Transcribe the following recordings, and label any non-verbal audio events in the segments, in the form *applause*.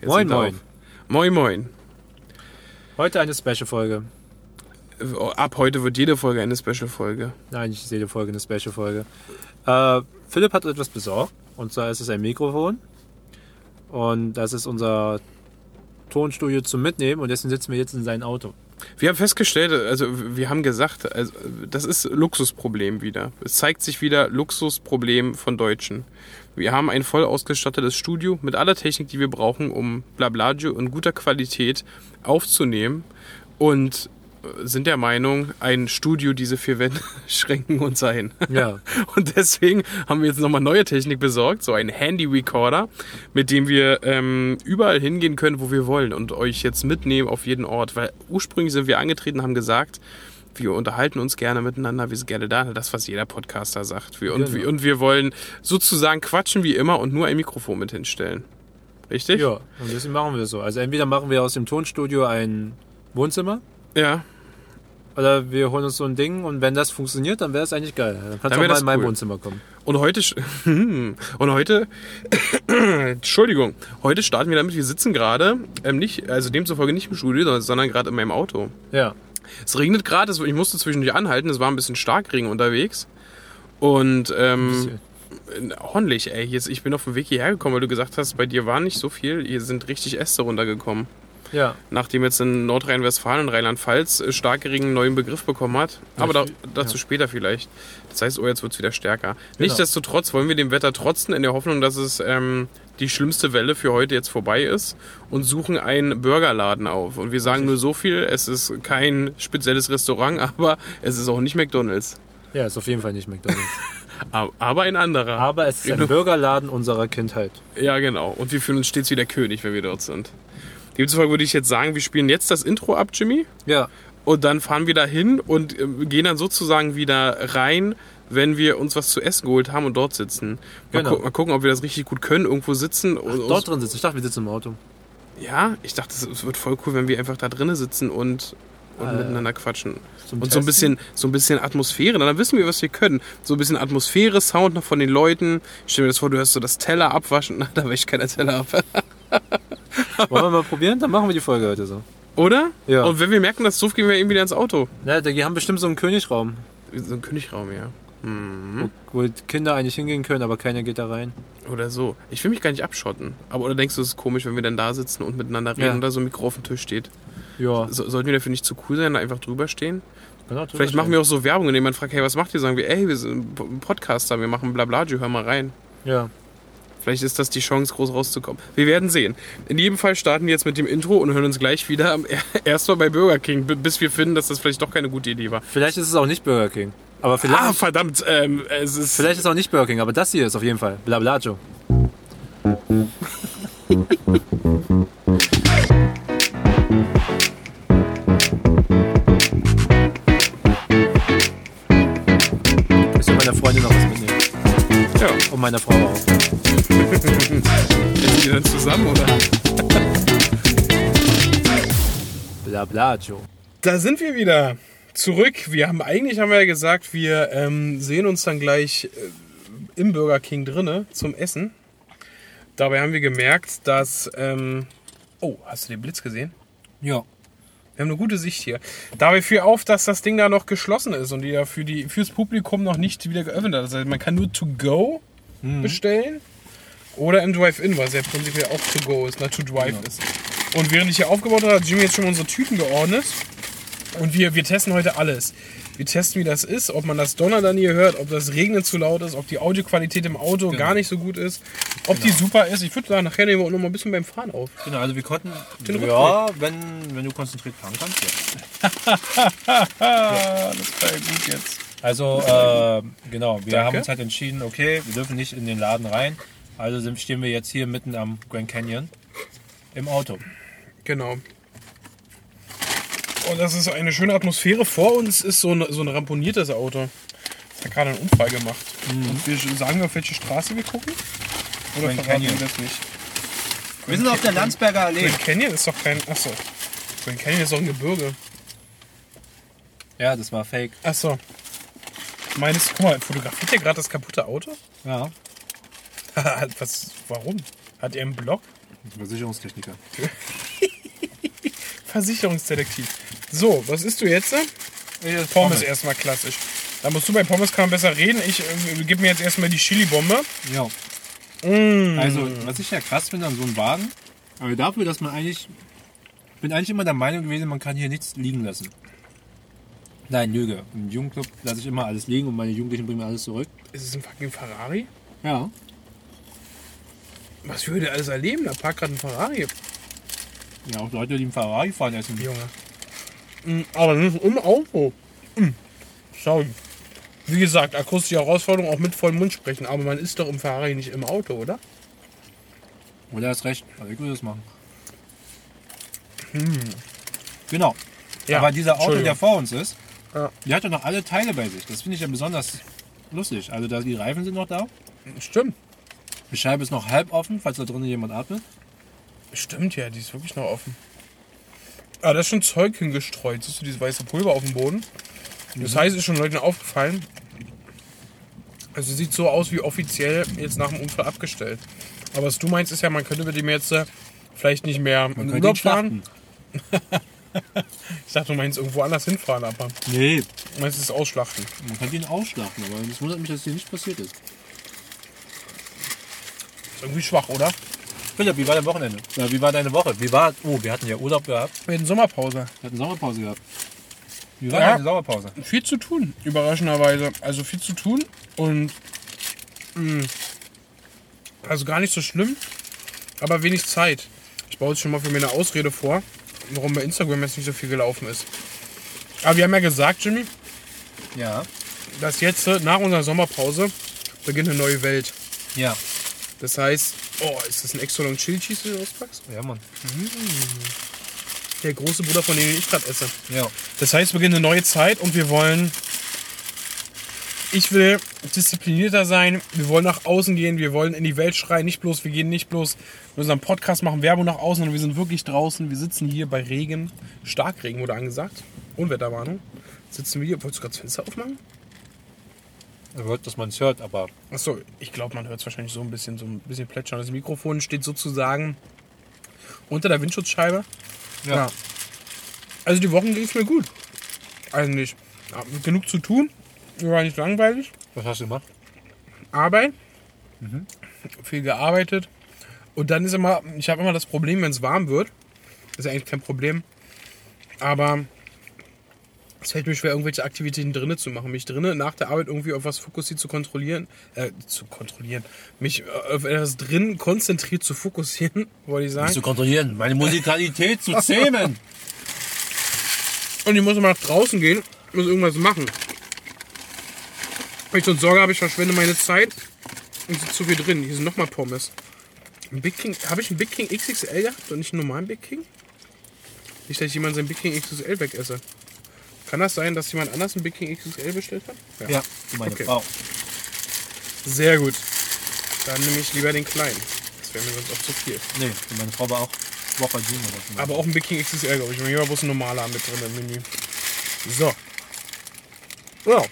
Jetzt Moin, moin. auf. Moin, moin. Heute eine Special-Folge. Ab heute wird jede Folge eine Special-Folge. Nein, nicht jede Folge eine Special-Folge. Äh, Philipp hat etwas besorgt. Und zwar ist es ein Mikrofon. Und das ist unser Tonstudio zum Mitnehmen. Und deswegen sitzen wir jetzt in seinem Auto. Wir haben festgestellt, also wir haben gesagt, also das ist Luxusproblem wieder. Es zeigt sich wieder Luxusproblem von Deutschen. Wir haben ein voll ausgestattetes Studio mit aller Technik, die wir brauchen, um Blablagio in guter Qualität aufzunehmen und äh, sind der Meinung, ein Studio diese vier Wände *laughs* schränken uns ein. Ja. *laughs* Und deswegen haben wir jetzt nochmal neue Technik besorgt, so ein Handy-Recorder, mit dem wir ähm, überall hingehen können, wo wir wollen und euch jetzt mitnehmen auf jeden Ort. Weil ursprünglich sind wir angetreten und haben gesagt, wir unterhalten uns gerne miteinander, wir sind gerne da. Das, was jeder Podcaster sagt. Wir, und, Genau. wir, und wir wollen sozusagen quatschen wie immer und nur ein Mikrofon mit hinstellen. Richtig? Ja, und deswegen machen wir so. Also entweder machen wir aus dem Tonstudio ein Wohnzimmer. Ja. Oder wir holen uns so ein Ding und wenn das funktioniert, dann wäre es eigentlich geil. Dann kannst du auch mal in mein cool. Wohnzimmer kommen. Und heute, *laughs* und heute, *coughs* Entschuldigung, heute starten wir damit, wir sitzen gerade, ähm, nicht, also demzufolge nicht im Studio, sondern gerade in meinem Auto. Ja. Es regnet gerade, ich musste zwischendurch anhalten, es war ein bisschen Starkregen unterwegs. Und ähm, ordentlich, ey. Jetzt, ich bin auf dem Weg hierher gekommen, weil du gesagt hast, bei dir war nicht so viel. Hier sind richtig Äste runtergekommen. Ja. Nachdem jetzt in Nordrhein-Westfalen und Rheinland-Pfalz äh, Starkregen einen neuen Begriff bekommen hat. Aber da, dazu später vielleicht. Das heißt, oh, jetzt wird es wieder stärker. Genau. Nichtsdestotrotz wollen wir dem Wetter trotzen, in der Hoffnung, dass es ähm, die schlimmste Welle für heute jetzt vorbei ist und suchen einen Burgerladen auf. Und wir sagen nur so viel, es ist kein spezielles Restaurant, *laughs* aber es ist auch nicht McDonalds. Ja, ist auf jeden Fall nicht McDonalds. *laughs* Aber ein anderer. Aber es ist ein Genau. Burgerladen unserer Kindheit. Ja, genau. Und wir fühlen uns stets wie der König, wenn wir dort sind. Demzufolge würde ich jetzt sagen, wir spielen jetzt das Intro ab, Jimmy. Ja. Und dann fahren wir da hin und äh, gehen dann sozusagen wieder rein, wenn wir uns was zu essen geholt haben und dort sitzen. Mal, Genau. gu mal gucken, ob wir das richtig gut können, irgendwo sitzen. und, Dort drin sitzen. Ich dachte, wir sitzen im Auto. Ja, ich dachte, es- wird voll cool, wenn wir einfach da drinnen sitzen und, und Äh, miteinander quatschen. und so ein bisschen, so ein bisschen Atmosphäre. Dann wissen wir, was wir können. So ein bisschen Atmosphäre, Sound noch von den Leuten. Ich stell mir das vor, du hörst so das Teller abwaschen. *laughs* Na, da wäscht keiner Teller ab. *laughs* Wollen wir mal probieren? Dann machen wir die Folge heute so. Oder? Ja. Und wenn wir merken, dass es doof, gehen wir eben wieder ins Auto. Na, die haben bestimmt so einen Königraum, So ein Königraum, ja. Mhm. wo die Kinder eigentlich hingehen können, aber keiner geht da rein. Oder so. Ich will mich gar nicht abschotten. Aber oder denkst du, es ist komisch, wenn wir dann da sitzen und miteinander reden Ja. und da so ein Mikro auf dem Tisch steht? Ja. So, sollten wir dafür nicht zu cool sein, da einfach drüber stehen? Vielleicht machen wir auch so Werbung, indem man fragt, hey, was macht ihr? Sagen wir, ey, wir sind ein Podcaster, wir machen Blablabla, hör mal rein. Ja. Vielleicht ist das die Chance, groß rauszukommen. Wir werden sehen. In jedem Fall starten wir jetzt mit dem Intro und hören uns gleich wieder am- *laughs* erstmal bei Burger King, bis wir finden, dass das vielleicht doch keine gute Idee war. Vielleicht ist es auch nicht Burger King. Aber vielleicht, Ah, verdammt, ähm, es ist. vielleicht ist es auch nicht Burger King, aber das hier ist auf jeden Fall Blablajo. Ich *laughs* will meiner Freundin noch was mitnehmen. Ja, Und meiner Frau auch. sind die dann zusammen, oder? Blablajo. Da sind wir wieder. Zurück. Wir haben eigentlich haben wir ja gesagt, wir ähm, sehen uns dann gleich äh, im Burger King drinne zum Essen. Dabei haben wir gemerkt, dass. Ähm, oh, hast du den Blitz gesehen? Ja. Wir haben eine gute Sicht hier. Dabei fiel auf, dass das Ding da noch geschlossen ist und die ja für die, fürs Publikum noch nicht wieder geöffnet hat. Das heißt, man kann nur to go bestellen oder im Drive-In, was ja prinzipiell auch to go ist, na to drive ist. Und während ich hier aufgebaut habe, hat Jimmy jetzt schon unsere Tüten geordnet. Und wir, wir testen heute alles. Wir testen, wie das ist, ob man das Donner dann hier hört, ob das Regnen zu laut ist, ob die Audioqualität im Auto gar nicht so gut ist, ob die super ist. Ich würde sagen, nachher nehmen wir auch noch mal ein bisschen beim Fahren auf. Genau, also wir konnten. Ja, wenn, wenn du konzentriert fahren kannst, ja. Ah, *laughs* das war ja gut jetzt. Also, äh, genau, wir Danke. haben uns halt entschieden, okay, wir dürfen nicht in den Laden rein. Also stehen wir jetzt hier mitten am Grand Canyon im Auto. Genau. Und das ist eine schöne Atmosphäre. Vor uns ist so ein, so ein ramponiertes Auto. Das hat gerade einen Unfall gemacht. Und wir sagen wir, auf welche Straße wir gucken? Oder Grand verraten wir Canyon. das nicht? Wir sind auf der Landsberger Allee. Grand Canyon ist doch kein. Achso. Grand Canyon ist doch ein Gebirge. Ja, das war fake. Achso. Meines, guck mal, fotografiert ihr gerade das kaputte Auto? Ja. *laughs* Was, warum? Hat er einen Blog? Versicherungstechniker. *laughs* Versicherungsdetektiv. So, was isst du jetzt? Pommes, Pommes. erstmal klassisch. Da musst du bei Pommes kann man besser reden. Ich äh, gebe mir jetzt erstmal die Chili-Bombe. Ja. Mm. Also, was ich ja krass finde an so einem Wagen, aber dafür, dass man eigentlich, bin eigentlich immer der Meinung gewesen, man kann hier nichts liegen lassen. Nein, Lüge. Im Jugendclub lasse ich immer alles liegen und meine Jugendlichen bringen mir alles zurück. Ist es ein fucking Ferrari? Ja. Was würde alles erleben? Da parkt gerade ein Ferrari. Ja, auch Leute, die im Ferrari fahren, essen. Junge. Mm, Aber nicht im Auto. Sorry. Wie gesagt, akustische Herausforderung, auch mit vollem Mund sprechen. Aber man ist doch im Ferrari nicht im Auto, oder? Oder hast recht. Also ich würde das machen. Genau. Ja, Aber dieser Auto, der vor uns ist, Ja. der hat doch noch alle Teile bei sich. Das finde ich ja besonders lustig. Also da, die Reifen sind noch da. Stimmt. Die Scheibe ist noch halb offen, falls da drinnen jemand atmet. Stimmt ja, die ist wirklich noch offen. Ah, da ist schon Zeug hingestreut. Siehst du dieses weiße Pulver auf dem Boden? Das heißt, ist schon Leuten aufgefallen. Also sieht so aus wie offiziell jetzt nach dem Unfall abgestellt. Aber was du meinst, ist ja, man könnte mit dem jetzt äh, vielleicht nicht mehr in Man den ihn Urlaub fahren. *laughs* Ich dachte, du meinst irgendwo anders hinfahren, aber Nee, du meinst es ausschlachten. man könnte ihn ausschlachten, aber es wundert mich, dass hier nicht passiert ist. Ist irgendwie schwach, oder? Philipp, wie war dein Wochenende? Ja, wie war deine Woche? Wie war. Oh, wir hatten ja Urlaub gehabt. Wir hatten Sommerpause. Wir hatten Sommerpause gehabt. Wie war Ja. deine Sommerpause? Viel zu tun, überraschenderweise. Also viel zu tun und mh, also gar nicht so schlimm, aber wenig Zeit. Ich baue jetzt schon mal für mir eine Ausrede vor, warum bei Instagram jetzt nicht so viel gelaufen ist. Aber wir haben ja gesagt, Jimmy, Ja. dass jetzt äh, nach unserer Sommerpause beginnt eine neue Welt. Ja. Das heißt, oh, ist das ein extra long Chili Cheese, den du auspackst? Ja, Mann. Der große Bruder, von dem ich gerade esse. Ja. Das heißt, es beginnt eine neue Zeit und wir wollen. Ich will disziplinierter sein. Wir wollen nach außen gehen. Wir wollen in die Welt schreien. Nicht bloß, wir gehen nicht bloß in unserem Podcast machen Werbung nach außen, sondern wir sind wirklich draußen. Wir sitzen hier bei Regen. Starkregen wurde angesagt. Unwetterwarnung. Sitzen wir hier. Wolltest du gerade das Fenster aufmachen? Er hört, dass man es hört, aber Achso, ich glaube, man hört es wahrscheinlich so ein bisschen, so ein bisschen plätschern. Das Mikrofon steht sozusagen unter der Windschutzscheibe. Ja. Also die Wochen ging es mir gut. Eigentlich. Ja, genug zu tun. War nicht langweilig. was hast du gemacht? Arbeit. Viel gearbeitet. Und dann ist immer, ich habe immer das Problem, wenn es warm wird. Ist ja eigentlich kein Problem. Aber es fällt mir schwer, irgendwelche Aktivitäten drinnen zu machen. Mich drinnen nach der Arbeit irgendwie auf was fokussiert zu kontrollieren. Äh, zu kontrollieren. Mich äh, auf etwas drin konzentriert zu fokussieren, *laughs* wollte ich sagen. zu kontrollieren, meine Musikalität zu zähmen. Und ich muss immer nach draußen gehen, muss irgendwas machen. Wenn ich sonst Sorge habe, ich verschwende meine Zeit und sitze zu viel drin. Hier sind nochmal Pommes. Ein Big King, habe ich einen Big King XXL gehabt und nicht einen normalen Big King? Nicht, dass ich jemand seinen Big King XXL wegesse. Kann das sein, dass jemand anders einen Big King XXL bestellt hat? Ja, meine Okay. Frau. Sehr gut. Dann nehme ich lieber den kleinen. Das wäre mir sonst auch zu viel. Nee, meine Frau war auch Woche Junior. oder so. Aber auch ein Big King XXL, glaube ich. Hier war bloß ein normaler mit drin im Menü. So. Ja.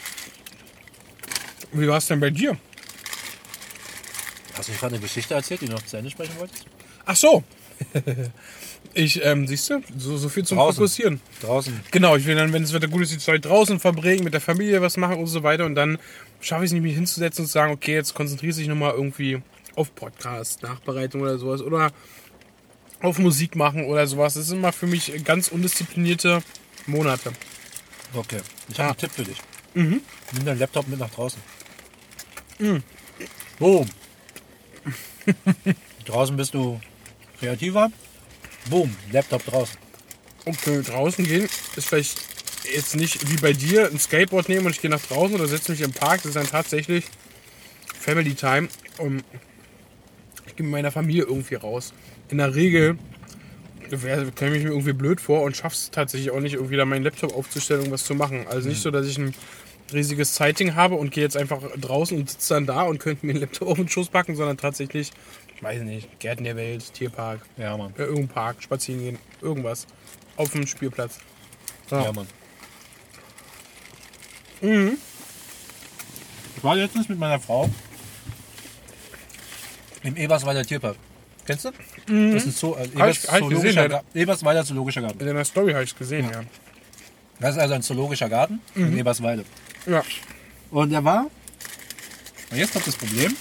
Wie war es denn bei dir? Hast du nicht gerade eine Geschichte erzählt, die du noch zu Ende sprechen wolltest? Ach so. *laughs* Ich, ähm, siehst du, so, so viel zum Draußen. Fokussieren. Draußen. Genau, ich will dann, wenn das Wetter gut ist, die Zeit draußen verbringen, mit der Familie was machen und so weiter. Und dann schaffe ich es nicht, mich hinzusetzen und zu sagen, okay, jetzt konzentriere dich nochmal irgendwie auf Podcast, Nachbereitung oder sowas. Oder auf Musik machen oder sowas. Das sind immer für mich ganz undisziplinierte Monate. Okay. Ich habe einen Tipp für dich. Nimm deinen Laptop mit nach draußen. Boom. *laughs* draußen bist du kreativer. Boom. Laptop draußen. Okay, draußen gehen ist vielleicht jetzt nicht wie bei dir ein Skateboard nehmen und ich gehe nach draußen oder setze mich im Park. Das ist dann tatsächlich Family Time. Und ich gehe mit meiner Familie irgendwie raus. In der Regel käme ich mir irgendwie blöd vor und schaff's tatsächlich auch nicht, irgendwie da meinen Laptop aufzustellen und was zu machen. Also nicht so, dass ich ein riesiges Sighting habe und gehe jetzt einfach draußen und sitze dann da und könnte mir den Laptop auf den Schoß packen, sondern tatsächlich, ich weiß nicht, Gärten der Welt, Tierpark, Ja, Mann. äh, irgendein Park, spazieren gehen, irgendwas. Auf dem Spielplatz. Ja, Mann. Mhm. Ich war letztens mit meiner Frau im Eberswalder Tierpark. Kennst du? Das ist so, also Hab ich- Ebers, hab ich gesehen, Zoologischer leider. Ga- Eberswalder Zoologischer Garten. In der Story habe ich es gesehen, ja. Das ist also ein zoologischer Garten in Eberswalde. Ja. Und der war, und jetzt kommt das Problem,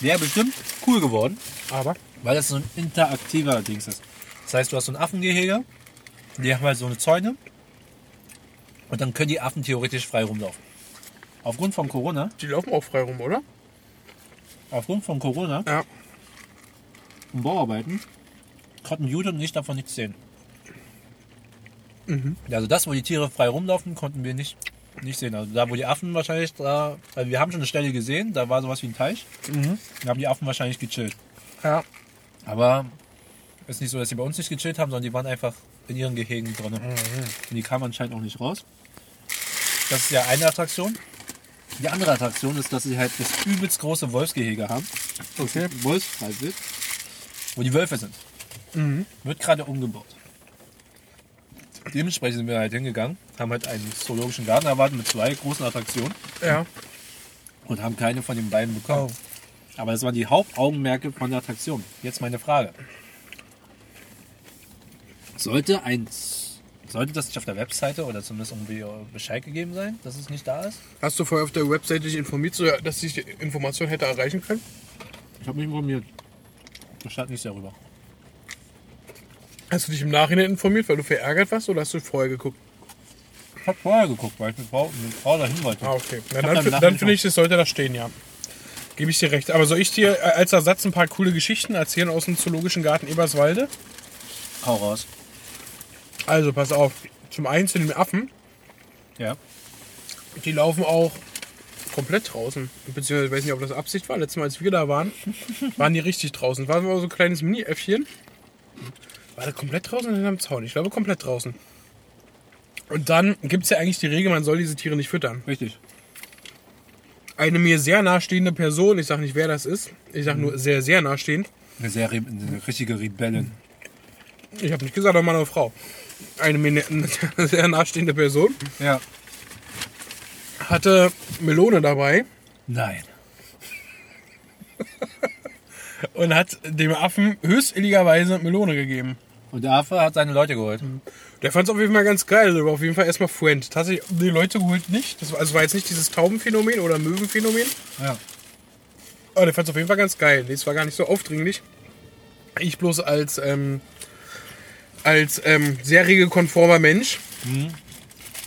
wäre bestimmt cool geworden, Aber? weil das so ein interaktiver Dings ist. Das heißt, du hast so ein Affengehege, die haben halt so eine Zäune und dann können die Affen theoretisch frei rumlaufen. Aufgrund von Corona, Die laufen auch frei rum, oder? aufgrund von Corona Ja. und Bauarbeiten konnten Jude und ich davon nichts sehen. Also das, wo die Tiere frei rumlaufen, konnten wir nicht, nicht sehen. Also da, wo die Affen wahrscheinlich, da, also wir haben schon eine Stelle gesehen, da war sowas wie ein Teich. Da haben die Affen wahrscheinlich gechillt. Ja. Aber es ist nicht so, dass sie bei uns nicht gechillt haben, sondern die waren einfach in ihren Gehegen drin. Und die kamen anscheinend auch nicht raus. Das ist ja eine Attraktion. Die andere Attraktion ist, dass sie halt das übelst große Wolfsgehege haben. Okay. Wolfsfreiwild. Wo die Wölfe sind. Wird gerade umgebaut. Dementsprechend sind wir halt hingegangen, haben halt einen zoologischen Garten erwartet mit zwei großen Attraktionen Ja. und haben keine von den beiden bekommen. Aber das waren die Hauptaugenmerke von der Attraktion. Jetzt meine Frage. Sollte ein sollte das nicht auf der Webseite oder zumindest irgendwie Bescheid gegeben sein, dass es nicht da ist? Hast du vorher auf der Webseite dich informiert, so, dass ich die Information hätte erreichen können? Ich habe mich informiert. Da stand nichts darüber. Hast du dich im Nachhinein informiert, weil du verärgert warst, oder hast du vorher geguckt? Ich habe vorher geguckt, weil ich mit Frau, mit Frau dahin wollte. Ah, okay. Na, dann dann dann finde ich, das sollte da stehen, ja. Gebe ich dir recht. Aber soll ich dir äh, als Ersatz ein paar coole Geschichten erzählen aus dem Zoologischen Garten Eberswalde? Hau raus. Also, pass auf. Zum einen zu den Affen. Ja. Die laufen auch komplett draußen. Beziehungsweise, ich weiß nicht, ob das Absicht war. Letztes Mal, als wir da waren, waren die richtig draußen. War so ein kleines Mini-Äffchen. War der komplett draußen oder hinterm Zaun? Ich glaube, komplett draußen. Und dann gibt es ja eigentlich die Regel, man soll diese Tiere nicht füttern. Richtig. Eine mir sehr nahestehende Person, ich sage nicht, wer das ist, ich sage nur sehr, sehr nahestehend. Eine sehr Re eine richtige Rebellin. Ich habe nicht gesagt, ob Mann oder Frau. Eine mir ne- *laughs* sehr nahestehende Person Ja. hatte Melone dabei Nein. *laughs* und hat dem Affen höchst illigerweise Melone gegeben. Und der Affe hat seine Leute geholt. Der fand es auf jeden Fall ganz geil. Der war auf jeden Fall erstmal Friend. Tatsächlich, die Leute geholt nicht. Das war, also war jetzt nicht dieses Taubenphänomen oder Möwenphänomen. Ja. Aber der fand es auf jeden Fall ganz geil. Nee, es war gar nicht so aufdringlich. Ich bloß als, ähm, als ähm, sehr regelkonformer Mensch.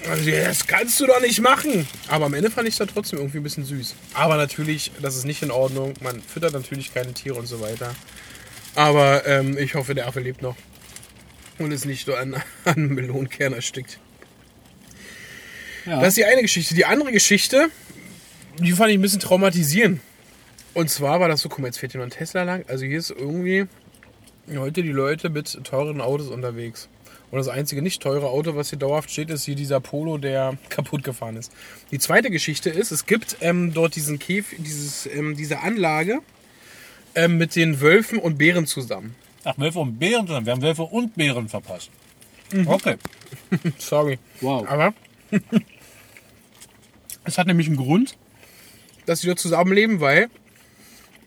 Also, ja, das kannst du doch nicht machen. Aber am Ende fand ich es dann trotzdem irgendwie ein bisschen süß. Aber natürlich, das ist nicht in Ordnung. Man füttert natürlich keine Tiere und so weiter. Aber ähm, ich hoffe, der Affe lebt noch. Und ist nicht nur an, *laughs* an Melonenkern erstickt. ja. Das ist die eine Geschichte. Die andere Geschichte, die fand ich ein bisschen traumatisierend. Und zwar war das so, guck mal, jetzt fährt ein Tesla lang. Also hier ist irgendwie heute die Leute mit teuren Autos unterwegs. Und das einzige nicht teure Auto, was hier dauerhaft steht, ist hier dieser Polo, der *laughs* kaputt gefahren ist. Die zweite Geschichte ist, es gibt ähm, dort diesen Käf, dieses, ähm, diese Anlage ähm, mit den Wölfen und Bären zusammen. Ach, Wölfe und Bären zusammen. Wir haben Wölfe und Bären verpasst. Okay. *laughs* Sorry. Wow. Aber *laughs* es hat nämlich einen Grund, dass sie dort zusammenleben, weil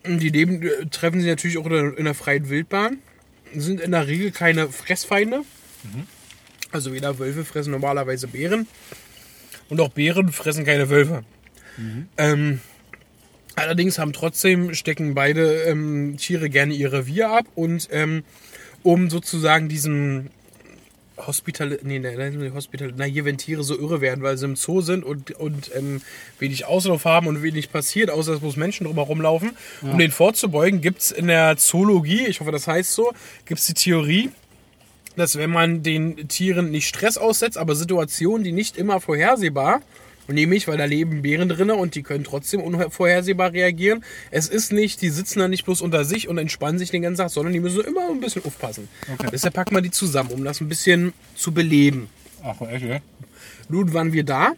die leben, äh, treffen sie natürlich auch in der, in der freien Wildbahn, sind in der Regel keine Fressfeinde. Also weder Wölfe fressen normalerweise Bären und auch Bären fressen keine Wölfe. Ähm, allerdings haben trotzdem stecken beide ähm, Tiere gerne ihr Revier ab und ähm, um sozusagen diesen Hospital, nee, nein, nein, Hospital, na hier, wenn Tiere so irre werden, weil sie im Zoo sind und, und ähm, wenig Auslauf haben und wenig passiert, außer dass bloß Menschen drumherum laufen. Um den vorzubeugen, gibt es in der Zoologie, ich hoffe, das heißt so, gibt es die Theorie, dass wenn man den Tieren nicht Stress aussetzt, aber Situationen, die nicht immer vorhersehbar, und nämlich, weil da leben Bären drinne und die können trotzdem unvorhersehbar reagieren. Es ist nicht, die sitzen da nicht bloß unter sich und entspannen sich den ganzen Tag, sondern die müssen immer ein bisschen aufpassen. Deshalb packen wir die zusammen, um das ein bisschen zu beleben. Ach, echt, ja? Nun waren wir da.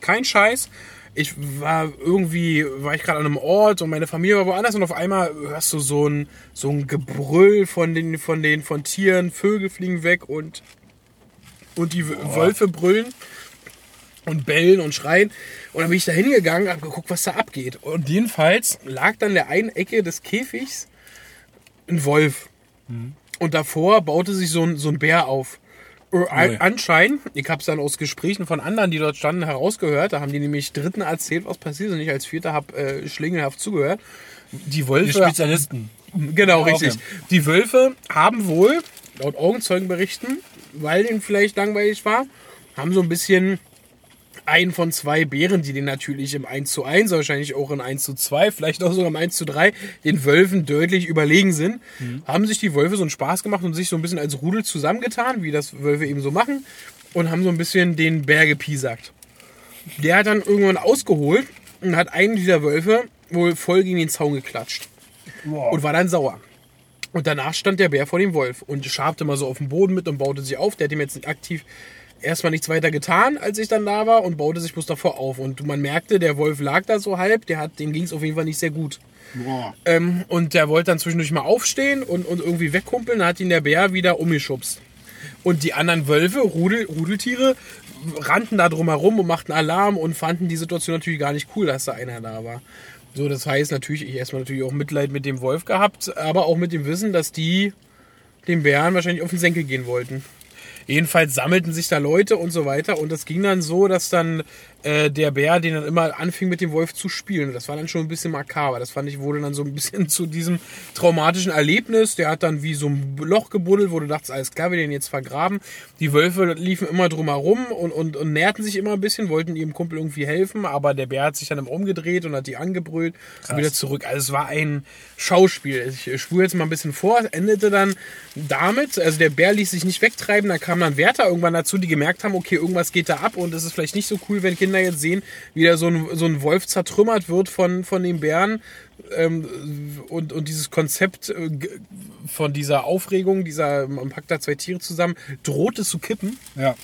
Kein Scheiß. Ich war irgendwie, war ich gerade an einem Ort und meine Familie war woanders und auf einmal hörst du so ein, so ein Gebrüll von den, von den, von Tieren, Vögel fliegen weg und, und die Wölfe brüllen und bellen und schreien. Und dann bin ich da hingegangen, habe geguckt, was da abgeht. Und jedenfalls lag dann in der einen Ecke des Käfigs ein Wolf. Und davor baute sich so ein, so ein Bär auf. Äh, an- Ui. Anscheinend, ich habe es dann aus Gesprächen von anderen, die dort standen, herausgehört. Da haben die nämlich Dritten erzählt, was passiert ist. Und ich als Vierter habe äh, schlingelhaft zugehört. Die Die Wölfe. Spezialisten. Genau, Ja, richtig. okay. Die Wölfe haben wohl, laut Augenzeugenberichten, weil denen vielleicht langweilig war, haben so ein bisschen einen von zwei Bären, die den natürlich im 1 zu 1, wahrscheinlich auch in 1 zu 2, vielleicht auch sogar im 1 zu 3, den Wölfen deutlich überlegen sind, haben sich die Wölfe so einen Spaß gemacht und sich so ein bisschen als Rudel zusammengetan, wie das Wölfe eben so machen, und haben so ein bisschen den Bär gepiesackt. Der hat dann irgendwann ausgeholt und hat einen dieser Wölfe wohl voll gegen den Zaun geklatscht und war dann sauer. Und danach stand der Bär vor dem Wolf und schabte mal so auf den Boden mit und baute sich auf. Der hat ihm jetzt aktiv erstmal nichts weiter getan, als ich dann da war und baute sich bloß davor auf. Und man merkte, der Wolf lag da so halb, der hat, dem ging es auf jeden Fall nicht sehr gut. Ähm, und der wollte dann zwischendurch mal aufstehen und, und irgendwie wegkumpeln, dann hat ihn der Bär wieder umgeschubst. Und die anderen Wölfe, Rudel, Rudeltiere, rannten da drum herum und machten Alarm und fanden die Situation natürlich gar nicht cool, dass da einer da war. So, das heißt natürlich, ich erstmal natürlich auch Mitleid mit dem Wolf gehabt, aber auch mit dem Wissen, dass die dem Bären wahrscheinlich auf den Senkel gehen wollten. Jedenfalls sammelten sich da Leute und so weiter und das ging dann so, dass dann äh, der Bär den dann immer anfing mit dem Wolf zu spielen. Und das war dann schon ein bisschen makaber. Das fand ich wurde dann so ein bisschen *laughs* zu diesem traumatischen Erlebnis. Der hat dann wie so ein Loch gebuddelt, wo du dachtest, alles klar, wir den jetzt vergraben. Die Wölfe liefen immer drum herum und, und, und näherten sich immer ein bisschen, wollten ihrem Kumpel irgendwie helfen, aber der Bär hat sich dann immer umgedreht und hat die angebrüllt und wieder zurück. Also es war ein Schauspiel. Ich spule jetzt mal ein bisschen vor. Es endete dann damit, also der Bär ließ sich nicht wegtreiben, da kamen dann Wärter irgendwann dazu, die gemerkt haben, okay, irgendwas geht da ab und es ist vielleicht nicht so cool, wenn Kinder jetzt sehen, wie da so ein, so ein Wolf zertrümmert wird von, von den Bären. Ähm, und, und dieses Konzept äh, von dieser Aufregung, dieser, man packt da zwei Tiere zusammen, drohte zu kippen. Ja.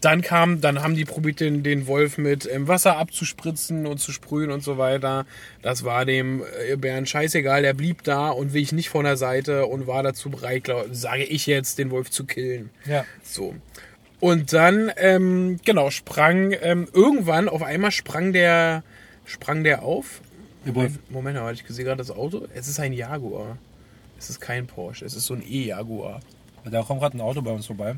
Dann kam, dann haben die probiert, den, den Wolf mit ähm, Wasser abzuspritzen und zu sprühen und so weiter. Das war dem äh, Bären scheißegal, der blieb da und wich nicht von der Seite und war dazu bereit, glaub, sage ich jetzt, den Wolf zu killen. Ja. So. Und dann, ähm, genau, sprang, ähm, irgendwann, auf einmal sprang der, sprang der auf. Der Wolf. Moment, Moment, ich sehe gerade das Auto. Es ist ein Jaguar. Es ist kein Porsche, es ist so ein E-Jaguar. Da kommt gerade ein Auto bei uns vorbei.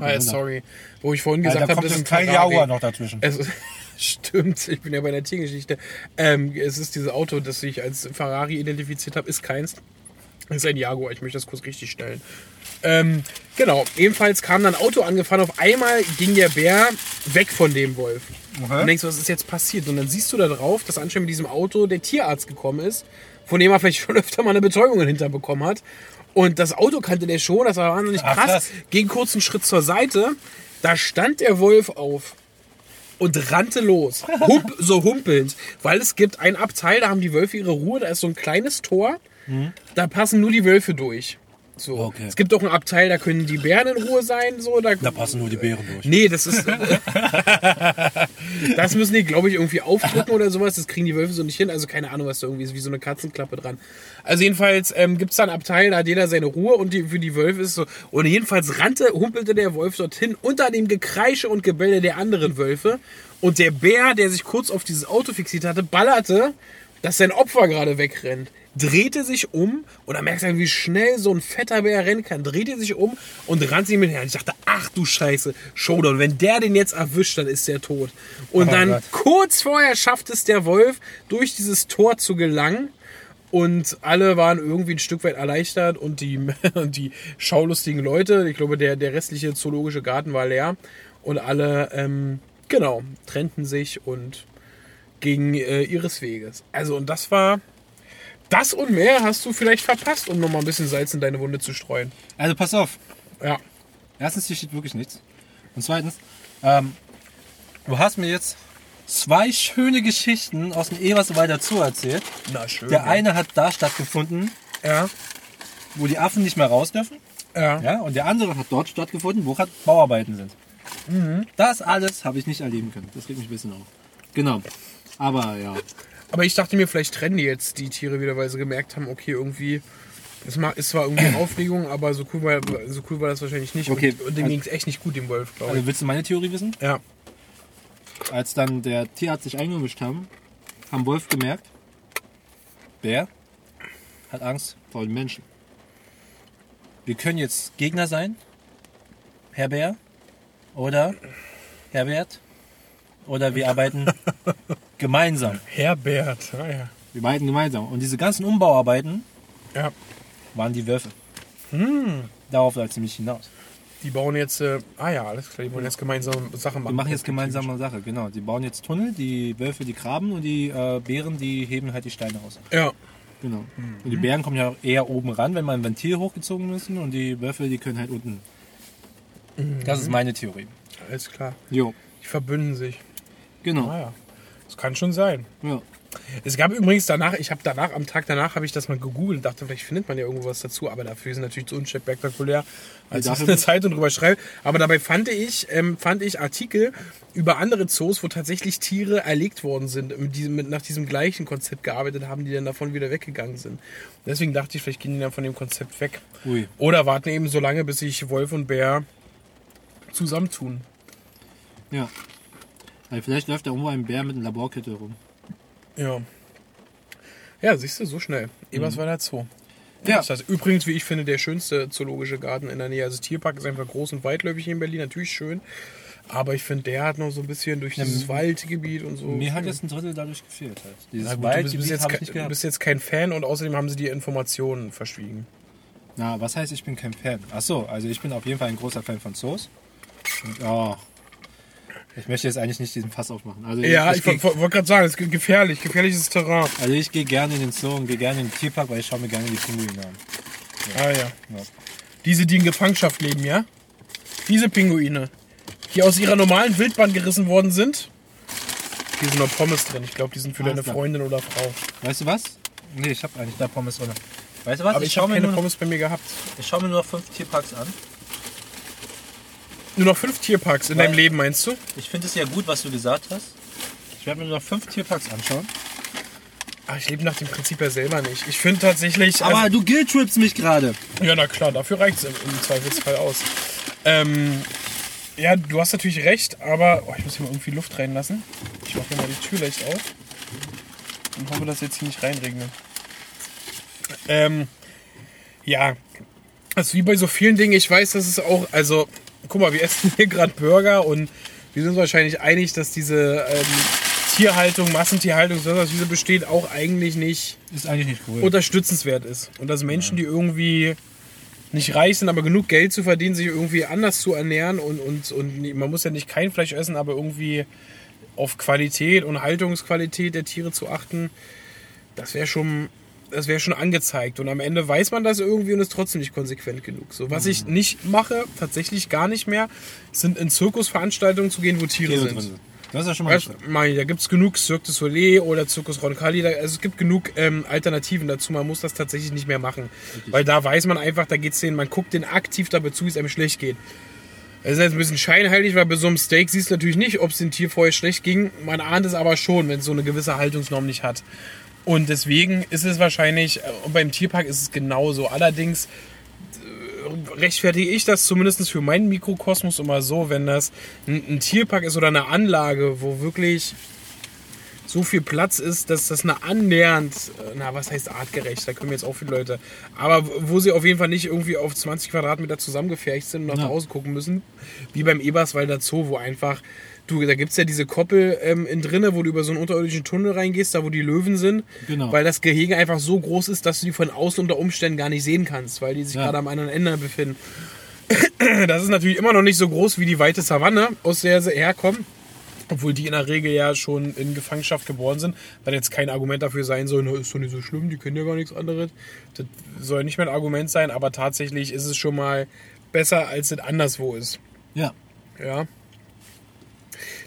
Ah, sorry. Wo ich vorhin gesagt da habe, kommt jetzt ein kein. Jaguar noch dazwischen. Es, *laughs* stimmt, ich bin ja bei der Tiergeschichte. Ähm, es ist dieses Auto, das ich als Ferrari identifiziert habe, ist keins. Es ist ein Jaguar, ich möchte das kurz richtig stellen. Ähm, genau, ebenfalls kam dann ein Auto angefahren, auf einmal ging der Bär weg von dem Wolf. Okay. Und denkst, was ist jetzt passiert? Und dann siehst du da drauf, dass anscheinend mit diesem Auto der Tierarzt gekommen ist, von dem er vielleicht *laughs* schon öfter mal eine Betäubung hinterbekommen hat. Und das Auto kannte der schon, das war wahnsinnig Ach, krass. krass. Ging kurz einen Schritt zur Seite, da stand der Wolf auf und rannte los. *laughs* Hump, so humpelnd. Weil es gibt ein Abteil, da haben die Wölfe ihre Ruhe, da ist so ein kleines Tor, da passen nur die Wölfe durch. So. Okay. Es gibt auch ein Abteil, da können die Bären in Ruhe sein. So, da, Da passen nur die Bären durch. Nee, das ist. *laughs* das müssen die, glaube ich, irgendwie aufdrücken oder sowas. Das kriegen die Wölfe so nicht hin. Also keine Ahnung, was da irgendwie ist, wie so eine Katzenklappe dran. Also jedenfalls ähm, gibt es da ein Abteil, da hat jeder seine Ruhe und die, für die Wölfe ist so. Und jedenfalls rannte, humpelte der Wolf dorthin unter dem Gekreische und Gebelle der anderen Wölfe. Und der Bär, der sich kurz auf dieses Auto fixiert hatte, ballerte, dass sein Opfer gerade wegrennt. Drehte sich um und dann merkst du, wie schnell so ein fetter Bär rennen kann. Drehte sich um und rannte ihm hinterher. Und ich dachte, ach du Scheiße, Showdown. Wenn der den jetzt erwischt, dann ist der tot. Und Oh dann Gott. kurz vorher schafft es der Wolf, durch dieses Tor zu gelangen. Und alle waren irgendwie ein Stück weit erleichtert und die, *laughs* und die schaulustigen Leute, ich glaube, der, der restliche zoologische Garten war leer. Und alle, ähm, genau, trennten sich und gingen äh, ihres Weges. Also, und das war. Das und mehr hast du vielleicht verpasst, um nochmal ein bisschen Salz in deine Wunde zu streuen. Also pass auf. Ja. Erstens, hier steht wirklich nichts. Und zweitens, ähm, du hast mir jetzt zwei schöne Geschichten aus dem Eberswald dazu erzählt. Na schön. Der eine hat da stattgefunden, Ja. wo die Affen nicht mehr raus dürfen. Ja. Ja, und der andere hat dort stattgefunden, wo gerade Bauarbeiten sind. Das alles habe ich nicht erleben können. Das regt mich ein bisschen auf. Genau. Aber ja. Aber ich dachte mir, vielleicht trennen die jetzt die Tiere wieder, weil sie gemerkt haben, okay, irgendwie. Es ist zwar irgendwie Aufregung, aber so cool war, so cool war das wahrscheinlich nicht. Okay, Und, und dem also- ging es echt nicht gut, dem Wolf, glaube Also ich. willst du meine Theorie wissen? Ja. Als dann der Tierarzt sich eingemischt haben, haben Wolf gemerkt, Bär hat Angst vor den Menschen. wir können jetzt Gegner sein, Herr Bär, oder Herbert, oder wir arbeiten *laughs* gemeinsam. Herbert, ah ja. Wir arbeiten gemeinsam. Und diese ganzen Umbauarbeiten Ja, waren die Wölfe. Hm. Darauf läuft es nämlich hinaus. die bauen jetzt, äh, ah ja, alles klar, die wollen jetzt gemeinsam Sachen machen. machen jetzt gemeinsame Sache, genau. Die bauen jetzt Tunnel, die Wölfe, die graben und die äh, Bären, die heben halt die Steine aus. Ja, Genau. Und die Bären kommen ja auch eher oben ran, wenn man ein Ventil hochgezogen müssen und die Wölfe, die können halt unten. Das ist meine Theorie. alles klar. Jo. Die verbünden sich. Genau. Ah ja, das kann schon sein. Ja. Es gab übrigens danach, ich habe danach, am Tag danach habe ich das mal gegoogelt und dachte, vielleicht findet man ja irgendwo was dazu, aber dafür ist natürlich zu unspektakulär, als ich eine *laughs* Zeitung drüber schreibe. Aber dabei fand ich, ähm, fand ich Artikel über andere Zoos, wo tatsächlich Tiere erlegt worden sind, mit diesem, mit, nach diesem gleichen Konzept gearbeitet haben, die dann davon wieder weggegangen sind. Deswegen dachte ich, vielleicht gehen die dann von dem Konzept weg. Ui. Oder warten eben so lange, bis sich Wolf und Bär zusammentun. Ja. Weil vielleicht läuft da irgendwo ein Bär mit einer Laborkette rum. Ja. Ja, siehst du, so schnell. Eberswalder Zoo. Mhm. Ja. Das ist übrigens, wie ich finde, der schönste zoologische Garten in der Nähe. Also Tierpark ist einfach groß und weitläufig hier in Berlin, natürlich schön. Aber ich finde, der hat noch so ein bisschen durch dieses Waldgebiet und so. Mir hat jetzt ein Drittel dadurch gefehlt halt. Dieses Na gut, du bist, Waldgebiet jetzt, ich du bist jetzt kein Fan und außerdem haben sie die Informationen verschwiegen. Na, was heißt, ich bin kein Fan? Ach so, also ich bin auf jeden Fall ein großer Fan von Zoos. Und, oh, ich möchte jetzt eigentlich nicht diesen Fass aufmachen. Also Ja, ich, ich, ich, wollte gerade sagen, es ist gefährlich, gefährliches Terrain. also ich gehe gerne in den Zoo und gehe gerne in den Tierpark, weil ich schaue mir gerne die Pinguine an. Ah ja. Ja. Diese, die in Gefangenschaft leben, ja? Diese Pinguine, die aus ihrer normalen Wildbahn gerissen worden sind. Hier sind noch Pommes drin. Ich glaube, die sind für Ah, deine. Freundin oder Frau. Weißt du was? Nee, ich habe eigentlich da Pommes drin. Weißt du was? Aber ich, habe mir keine nur Pommes bei mir gehabt. ich schau mir nur noch fünf Tierparks an. Nur noch fünf Tierparks in Weil- deinem Leben, meinst du? Ich finde es ja gut, was du gesagt hast. Ich werde mir nur noch fünf Tierparks anschauen. Ach, ich lebe nach dem Prinzip ja selber nicht. Ich finde tatsächlich. Aber du guilt-trippst mich gerade. also, ja, na klar, dafür reicht es im, im Zweifelsfall aus. Ähm, ja, du hast natürlich recht, aber. Oh, ich muss hier mal irgendwie Luft reinlassen. Ich mache hier mal die Tür leicht auf. Und hoffe, dass jetzt hier nicht reinregnet. Ähm, ja. Also wie bei so vielen Dingen, ich weiß, dass es auch. Also, guck mal, wir essen hier gerade Burger und wir sind uns wahrscheinlich einig, dass diese ähm, Tierhaltung, Massentierhaltung, sonst was diese besteht, auch eigentlich nicht Ist eigentlich nicht cool. unterstützenswert ist. Und dass Menschen, die irgendwie nicht reich sind, aber genug Geld zu verdienen, sich irgendwie anders zu ernähren und, und, und man muss ja nicht kein Fleisch essen, aber irgendwie auf Qualität und Haltungsqualität der Tiere zu achten, das wäre schon, das wäre schon angezeigt. Und am Ende weiß man das irgendwie und ist trotzdem nicht konsequent genug. So, was ich nicht mache, tatsächlich gar nicht mehr, sind in Zirkusveranstaltungen zu gehen, wo Tiere, Tiere sind. sind. Das ist ja schon mal Weißt, mein, da gibt es genug Cirque du Soleil oder Circus Roncalli. Da, also es gibt genug ähm, Alternativen dazu. Man muss das tatsächlich nicht mehr machen. Weil da weiß man einfach, da geht's denen, man guckt den aktiv dabei zu, wie es einem schlecht geht. Das ist jetzt ein bisschen scheinheilig, weil bei so einem Steak siehst du natürlich nicht, ob es dem Tier vorher schlecht ging. Man ahnt es aber schon, wenn es so eine gewisse Haltungsnorm nicht hat. Und deswegen ist es wahrscheinlich, äh, und beim Tierpark ist es genauso. Allerdings äh, rechtfertige ich das zumindest für meinen Mikrokosmos immer so, wenn das ein, ein Tierpark ist oder eine Anlage, wo wirklich so viel Platz ist, dass das eine annähernd, äh, na was heißt artgerecht, da können jetzt auch viele Leute, aber wo sie auf jeden Fall nicht irgendwie auf 20 Quadratmeter zusammengefercht sind und nach Ja. draußen gucken müssen, wie beim Eberswalder Zoo, wo einfach, du, da gibt es ja diese Koppel ähm, in drinne, wo du über so einen unterirdischen Tunnel reingehst, da wo die Löwen sind, Genau. weil das Gehege einfach so groß ist, dass du die von außen unter Umständen gar nicht sehen kannst, weil die sich Ja. gerade am anderen Ende befinden. *clears throat* Das ist natürlich immer noch nicht so groß wie die weite Savanne, aus der sie herkommen. Obwohl die in der Regel ja schon in Gefangenschaft geboren sind. Weil jetzt kein Argument dafür sein soll, "Na, ist doch nicht so schlimm, die können ja gar nichts anderes. Das soll nicht mehr ein Argument sein, aber tatsächlich ist es schon mal besser, als es anderswo ist. Ja. Ja.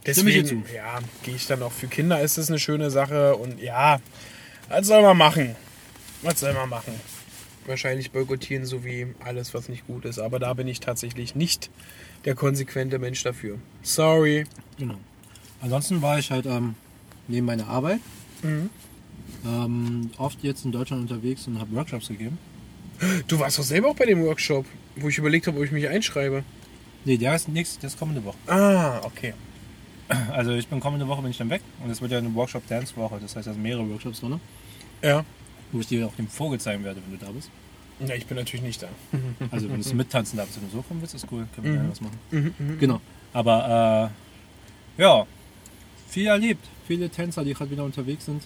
Deswegen, ja, gehe ich dann auch für Kinder ist das eine schöne Sache und ja, was soll man machen? Was soll man machen? Wahrscheinlich boykottieren so wie alles, was nicht gut ist, aber da bin ich tatsächlich nicht der konsequente Mensch dafür. Sorry. Genau. Ansonsten war ich halt ähm, neben meiner Arbeit Mhm. ähm, oft jetzt in Deutschland unterwegs und habe Workshops gegeben. Du warst doch selber auch bei dem Workshop, wo ich überlegt habe, ob ich mich einschreibe. Nee, der ist nächstes, ist kommende Woche. Ah, okay. *clears throat* Also ich bin kommende Woche bin ich dann weg und es wird ja eine Workshop-Dance-Woche. Das heißt, also mehrere Workshops drin, Ja. wo ich dir auch den Vogel zeigen werde, wenn du da bist. Ja, ich bin natürlich nicht da. *laughs* Also wenn du mittanzen darfst, wenn du so kommen willst, ist cool. Können wir Mhm. gerne was machen. Genau. Aber äh, ja, viel erlebt. Viele Tänzer, die gerade wieder unterwegs sind.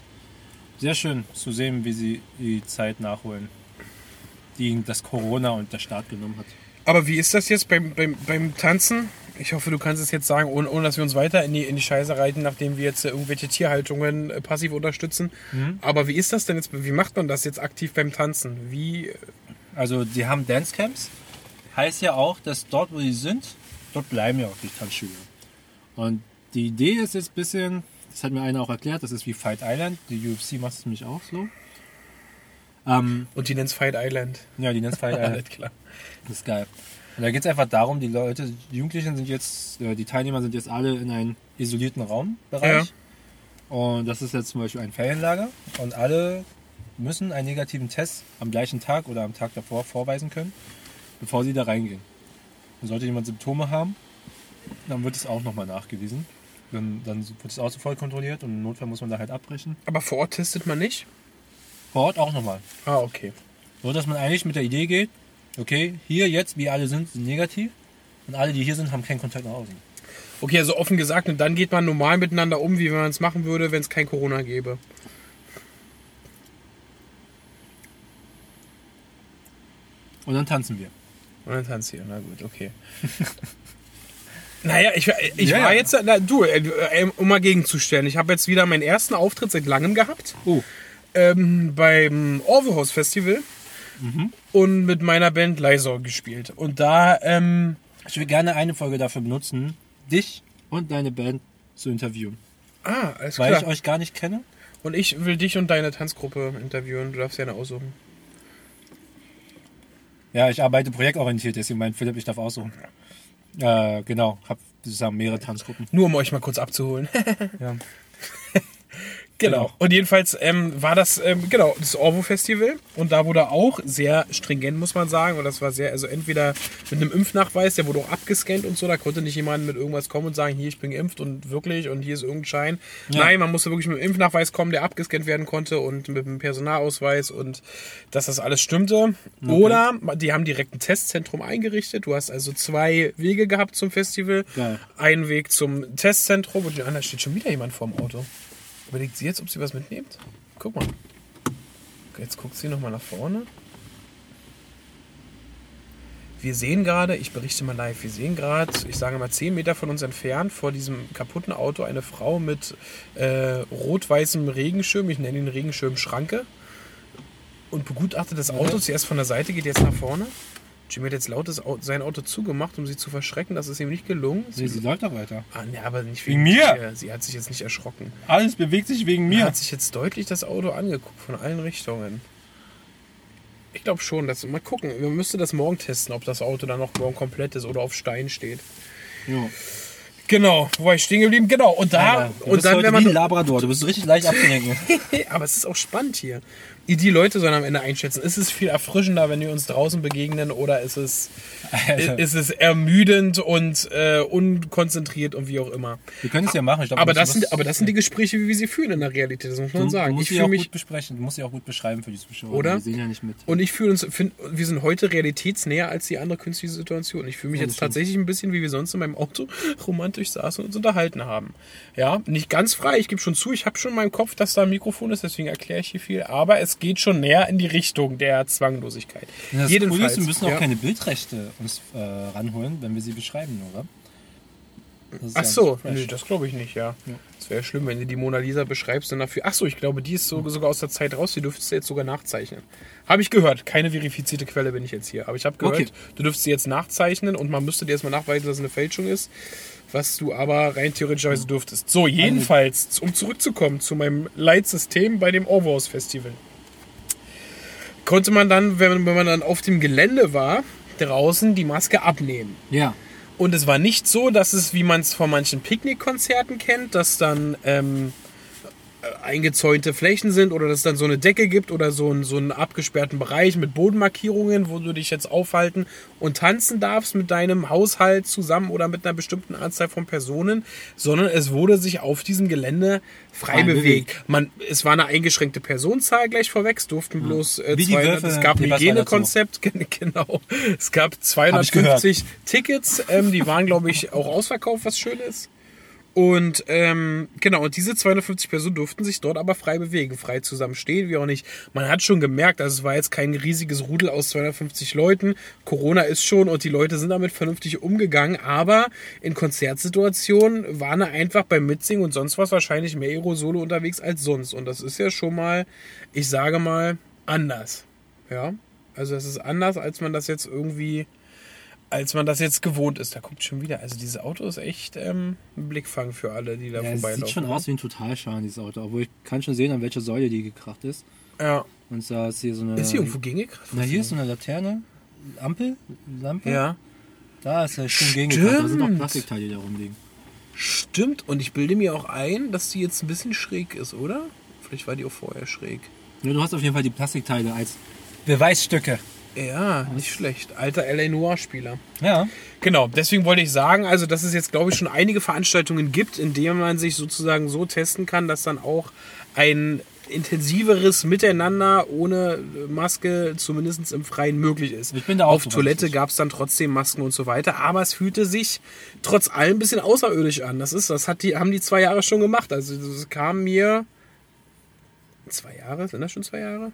Sehr schön zu sehen, wie sie die Zeit nachholen, die ihnen das Corona und der Staat genommen hat. Aber wie ist das jetzt beim, beim, beim Tanzen? Ich hoffe, du kannst es jetzt sagen, ohne, ohne dass wir uns weiter in die, in die Scheiße reiten, nachdem wir jetzt äh, irgendwelche Tierhaltungen äh, passiv unterstützen. Aber wie ist das denn jetzt? Wie macht man das jetzt aktiv beim Tanzen? Wie. äh, Also die haben Dancecamps. Heißt ja auch, dass dort, wo die sind, dort bleiben ja auch die Tanzschüler. Und die Idee ist jetzt ein bisschen, das hat mir einer auch erklärt, das ist wie Fight Island. Die UFC macht es nämlich auch so. Ähm, Und die nennt es Fight Island. ja, die nennt es Fight *laughs* Island. Klar. Das ist geil. Und da geht es einfach darum, die Leute, die Jugendlichen sind jetzt, äh, die Teilnehmer sind jetzt alle in einem isolierten Raumbereich. Und das ist jetzt zum Beispiel ein Ferienlager. Und alle müssen einen negativen Test am gleichen Tag oder am Tag davor vorweisen können, bevor sie da reingehen. Und sollte jemand Symptome haben, dann wird es auch nochmal nachgewiesen. Dann, dann wird es auch sofort kontrolliert und im Notfall muss man da halt abbrechen. Aber vor Ort testet man nicht? Vor Ort auch nochmal. Ah, okay. So, dass man eigentlich mit der Idee geht, okay, hier jetzt, wie alle sind, sind negativ. Und alle, die hier sind, haben keinen Kontakt nach außen. Okay, also offen gesagt, und dann geht man normal miteinander um, wie man es machen würde, wenn es kein Corona gäbe. Und dann tanzen wir. Und dann tanzt ihr. Na gut, okay. *laughs* naja, ich, ich Ja, war ja. jetzt, na, du, äh, äh, um mal gegenzustellen, ich habe jetzt wieder meinen ersten Auftritt seit langem gehabt. Oh, ähm, beim Orvehaus Festival Mhm. Und mit meiner Band Lysor gespielt. Und da, ähm, ich will gerne eine Folge dafür benutzen, dich und deine Band zu interviewen. ah, alles Weil klar. ich euch gar nicht kenne. und ich will dich und deine Tanzgruppe interviewen. Du darfst ja eine aussuchen. Ja, ich arbeite projektorientiert, deswegen meint Philipp, ich darf aussuchen. Äh, genau, hab sozusagen mehrere Tanzgruppen. Nur um euch mal kurz abzuholen. *laughs* Ja. Genau. Genau. Und jedenfalls ähm, war das ähm, genau das Orvo Festival und da wurde auch sehr stringent, muss man sagen. Und das war sehr, also entweder mit einem Impfnachweis, der wurde auch abgescannt und so, da konnte nicht jemand mit irgendwas kommen und sagen, hier, ich bin geimpft und wirklich und hier ist irgendein Schein. Ja. Nein, man musste wirklich mit einem Impfnachweis kommen, der abgescannt werden konnte und mit einem Personalausweis und dass das alles stimmte. Oder die haben direkt ein Testzentrum eingerichtet. Du hast also zwei Wege gehabt zum Festival. Geil. Einen Weg zum Testzentrum und den anderen steht schon wieder jemand vorm Auto. Überlegt sie jetzt, ob sie was mitnimmt? Guck mal. Jetzt guckt sie nochmal nach vorne. Wir sehen gerade, ich berichte mal live, wir sehen gerade, ich sage mal 10 Meter von uns entfernt, vor diesem kaputten Auto eine Frau mit äh, rot-weißem Regenschirm, ich nenne ihn Regenschirm Schranke, und begutachtet das Auto zuerst von der Seite, geht jetzt nach vorne. Jimmy hat jetzt laut sein Auto zugemacht, um sie zu verschrecken. Das ist ihm nicht gelungen. Nee, sie läuft doch weiter. Ah, ne, aber nicht Wegen mir? dir. Sie hat sich jetzt nicht erschrocken. Alles bewegt sich wegen Mir mir. hat sich jetzt deutlich das Auto angeguckt von allen Richtungen. Ich glaube schon, dass mal gucken. Wir müssten das morgen testen, ob das Auto dann noch morgen komplett ist oder auf Stein steht. Jo. Genau, wo war ich stehen geblieben? Genau. Und da du und dann wenn wie ein man Labrador, du bist richtig leicht abzulenken. *laughs* aber es ist auch spannend hier. Die, Leute sollen am Ende einschätzen, ist es viel erfrischender, wenn wir uns draußen begegnen oder ist es Alter. ist es ermüdend und äh, unkonzentriert und wie auch immer. Wir können es ja machen. Ich glaub, Aber das, sind, aber das sind die Gespräche, wie wir sie fühlen in der Realität, das muss man du, sagen. Du musst Ich sie auch mich gut besprechen. Du musst sie auch gut beschreiben für die Zuschauer. Oder? Die sehen ja nicht mit. Und ich fühle uns, find, wir sind heute realitätsnäher als die andere künstliche Situation. Ich fühle mich Ja, jetzt tatsächlich ein bisschen, wie wir sonst in meinem Auto *laughs* romantisch saßen und uns unterhalten haben. Ja, nicht ganz frei. Ich gebe schon zu, ich habe schon in meinem Kopf, dass da ein Mikrofon ist, deswegen erkläre ich hier viel. Aber es geht schon näher in die Richtung der Zwanglosigkeit. Ja, das Jedenfalls. Ist, wir müssen auch ja. keine Bildrechte uns äh, ranholen, wenn wir sie beschreiben, oder? Ach ja so, nee, das glaube ich nicht, ja. Das wäre schlimm, wenn du die Mona Lisa beschreibst und dafür. Ach so, ich glaube, die ist so, sogar aus der Zeit raus. Die dürftest du jetzt sogar nachzeichnen. Habe ich gehört. Keine verifizierte Quelle bin ich jetzt hier. Aber ich habe gehört, Okay. du dürftest sie jetzt nachzeichnen und man müsste dir erstmal nachweisen, dass es eine Fälschung ist. Was du aber rein theoretischerweise dürftest. So, jedenfalls, um zurückzukommen zu meinem Leitsystem bei dem Overhaus Festival. Konnte man dann, wenn wenn man dann auf dem Gelände war, draußen die Maske abnehmen. Ja. Und es war nicht so, dass es, wie man es von manchen Picknickkonzerten kennt, dass dann ähm, äh, eingezäunte Flächen sind oder dass es dann so eine Decke gibt oder so, ein, so einen abgesperrten Bereich mit Bodenmarkierungen, wo du dich jetzt aufhalten und tanzen darfst mit deinem Haushalt zusammen oder mit einer bestimmten Anzahl von Personen, sondern es wurde sich auf diesem Gelände frei bewegt. Man, es war eine eingeschränkte Personenzahl gleich vorweg, es durften bloß äh, Wie die 200, Wölfe es gab ein Hygienekonzept, *laughs* genau. Es gab ich 250 Tickets, ähm, die waren glaube ich auch ausverkauft, was schön ist. Und ähm, genau, und diese 250 Personen durften sich dort aber frei bewegen, frei zusammenstehen, wie auch nicht. Man hat schon gemerkt, also es war jetzt kein riesiges Rudel aus 250 Leuten. Corona ist schon und die Leute sind damit vernünftig umgegangen, aber in Konzertsituationen waren da einfach beim Mitsingen und sonst was wahrscheinlich mehr Aerosole unterwegs als sonst. Und das ist ja schon mal, ich sage mal, anders. Ja, also es ist anders, als man das jetzt irgendwie als man das jetzt gewohnt ist. Da guckt schon wieder. Also dieses Auto ist echt ähm, ein Blickfang für alle, die da Ja, es vorbeilaufen. sieht schon aus wie ein Totalschaden, dieses Auto. Obwohl ich kann schon sehen, an welcher Säule die gekracht ist. Ja. Und da ist hier so eine. Ist hier irgendwo gegengekracht? Na, hier ist so eine Laterne. Ampel? Lampe? Ja. Da ist er schon gegengekracht. Da sind auch. Plastikteile, die da rumliegen. Stimmt. Und ich bilde mir auch ein, dass die jetzt ein bisschen schräg ist, oder? Vielleicht war die auch vorher schräg. Ja, du hast auf jeden Fall die Plastikteile als Beweisstücke. Ja, nicht schlecht. Alter L.A. Noir-Spieler. Ja. Genau, deswegen wollte ich sagen, also dass es jetzt, glaube ich, schon einige Veranstaltungen gibt, in denen man sich sozusagen so testen kann, dass dann auch ein intensiveres Miteinander ohne Maske zumindest im Freien möglich ist. Ich bin da auch Auf so Toilette gab es dann trotzdem Masken und so weiter, aber es fühlte sich trotz allem ein bisschen außerirdisch an. Das ist, das hat die, haben die zwei Jahre schon gemacht. Also das kam mir zwei Jahre, sind das schon zwei Jahre?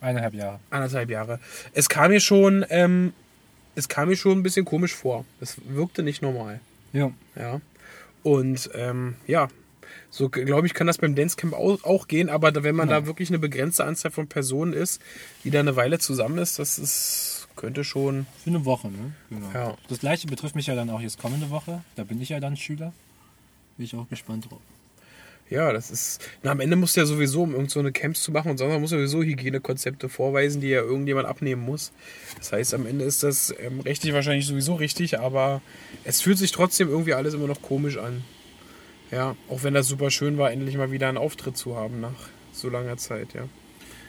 Eineinhalb Jahre. anderthalb Jahre. Es kam mir schon, ähm, es kam mir schon ein bisschen komisch vor. Es wirkte nicht normal. Ja. Ja. Und ähm, ja, so glaube ich, kann das beim Dancecamp auch, auch gehen, aber da, wenn man Ja. da wirklich eine begrenzte Anzahl von Personen ist, die da eine Weile zusammen ist, das ist, könnte schon. Für eine Woche, ne? Genau. Ja. Das gleiche betrifft mich ja dann auch jetzt kommende Woche. Da bin ich ja dann Schüler. Bin ich auch gespannt drauf. Ja, das ist. Na, am Ende musst du ja sowieso, um irgend so eine Camps zu machen und sonst muss sowieso Hygienekonzepte vorweisen, die ja irgendjemand abnehmen muss. Das heißt, am Ende ist das ähm, rechtlich wahrscheinlich sowieso richtig, aber es fühlt sich trotzdem irgendwie alles immer noch komisch an. Ja, auch wenn das super schön war, endlich mal wieder einen Auftritt zu haben nach so langer Zeit, ja.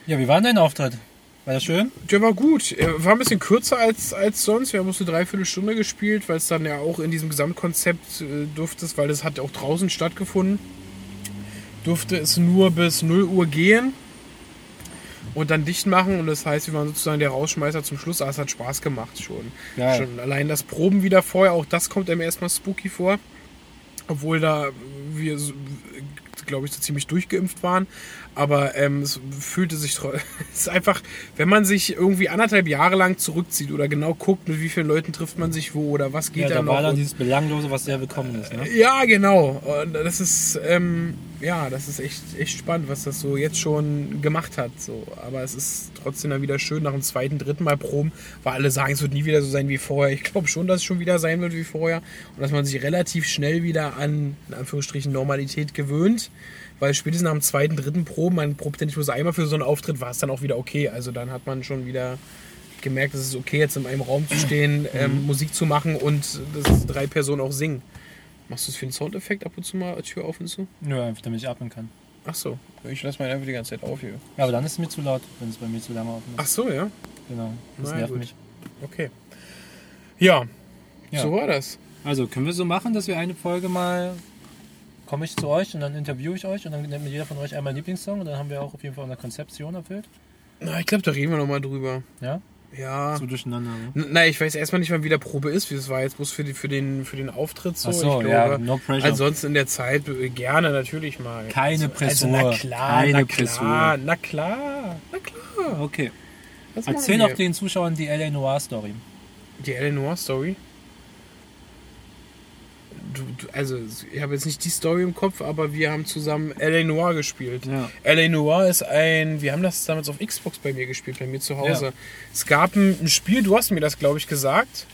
Ja, wie war denn dein Auftritt? War das schön? Der war gut. Er war ein bisschen kürzer als, als sonst. Wir haben uns eine Dreiviertelstunde gespielt, weil es dann ja auch in diesem Gesamtkonzept äh, durfte, weil es hat auch draußen stattgefunden, durfte es nur bis 0 Uhr gehen und dann dicht machen. Und das heißt, wir waren sozusagen der Rausschmeißer zum Schluss. Aber es hat Spaß gemacht schon. Geil. schon. Allein das Proben wieder vorher, auch das kommt einem erstmal spooky vor. Obwohl da wir, glaube ich, so ziemlich durchgeimpft waren. Aber ähm, es fühlte sich *laughs* es ist einfach, wenn man sich irgendwie anderthalb Jahre lang zurückzieht oder genau guckt, mit wie vielen Leuten trifft man sich wo oder was geht Ja, da da noch. war dann dieses Belanglose, was sehr willkommen ist. Ne? ja, genau. Und das ist, ähm, ja, das ist echt, echt spannend, was das so jetzt schon gemacht hat. So. Aber es ist trotzdem dann wieder schön nach dem zweiten, dritten Mal proben, weil alle sagen, es wird nie wieder so sein wie vorher. Ich glaube schon, dass es schon wieder sein wird wie vorher und dass man sich relativ schnell wieder an, in Anführungsstrichen, Normalität gewöhnt. Weil spätestens nach dem zweiten, dritten Proben, man probt ja nicht bloß einmal für so einen Auftritt, war es dann auch wieder okay. Also dann hat man schon wieder gemerkt, es ist okay, jetzt in einem Raum zu stehen, *clears throat* ähm, Musik zu machen und dass drei Personen auch singen. Machst du es für den Soundeffekt ab und zu mal Tür auf und zu? Nö, einfach damit ich atmen kann. Ach so. Ich lasse mal einfach die ganze Zeit auf hier. Ja, aber dann ist es mir zu laut, wenn es bei mir zu lange offen ist. Ach so, ja. Genau. Das Na nervt gut. mich. Okay. Ja, Ja. so war das. Also können wir so machen, dass wir eine Folge mal komme ich zu euch und dann interviewe ich euch und dann nennt mir jeder von euch einmal einen Lieblingssong und dann haben wir auch auf jeden Fall unsere Konzeption erfüllt. Na, ich glaube, da reden wir nochmal drüber. Ja? Ja. So durcheinander. Ne? N- Na, ich weiß erstmal nicht, wann wieder Probe ist. Wie das war jetzt bloß für, die, für, den, für den Auftritt so. Ach so, ich ja, glaube, no pressure. Ansonsten in der Zeit äh, gerne natürlich mal. Keine also, Pressur, Also, na klar, keine na klar, na klar, na klar. Okay. Was Erzähl doch den Zuschauern die LA Noir Story. Die Eleanor Story. Also, ich habe jetzt nicht die Story im Kopf, aber wir haben zusammen L.A. Noir gespielt. Ja. L.A. Noir ist ein, wir haben das damals auf Xbox bei mir gespielt, bei mir zu Hause. Ja. Es gab ein, ein Spiel, du hast mir das, glaube ich, gesagt,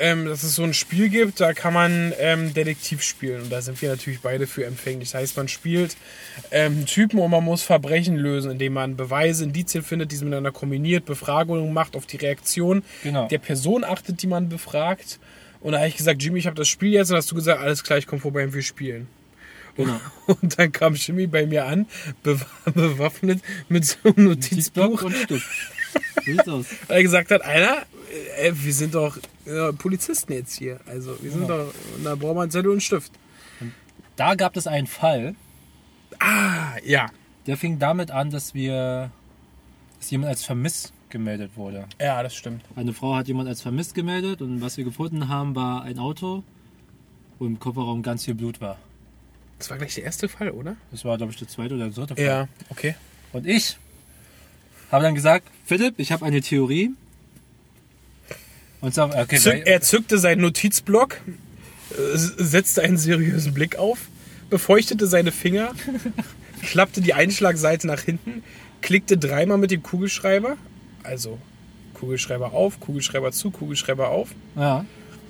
ähm, dass es so ein Spiel gibt, da kann man ähm, Detektiv spielen. Und da sind wir natürlich beide für empfänglich. Das heißt, man spielt ähm, Typen und man muss Verbrechen lösen, indem man Beweise, Indizien findet, diese miteinander kombiniert, Befragungen macht, auf die Reaktion Genau. der Person achtet, die man befragt. Und da habe ich gesagt, Jimmy, ich habe das Spiel jetzt. Und hast du gesagt, alles klar, ich komme vorbei und wir spielen. Genau. *laughs* Und dann kam Jimmy bei mir an, bew- *laughs* bewaffnet mit so einem Notizbuch, und Stift. *laughs* Weil er gesagt hat, Alter, äh, wir sind doch äh, Polizisten jetzt hier. Also wir sind Ja. doch, und da braucht man Zettel und Stift. Da gab es einen Fall, Ah, ja. der fing damit an, dass wir, dass jemand als vermisst gemeldet wurde. Ja, das stimmt. Eine Frau hat jemand als vermisst gemeldet und was wir gefunden haben, war ein Auto, wo im Kofferraum ganz viel Blut war. Das war gleich der erste Fall, oder? Das war, glaube ich, der zweite oder der dritte Fall. Ja, okay. Und ich habe dann gesagt, Philipp, ich habe eine Theorie. Und sag, okay, Zück, er zückte seinen Notizblock, äh, setzte einen seriösen Blick auf, befeuchtete seine Finger, *laughs* klappte die Einschlagseite nach hinten, klickte dreimal mit dem Kugelschreiber, also Kugelschreiber auf, Kugelschreiber zu, Kugelschreiber auf, ja,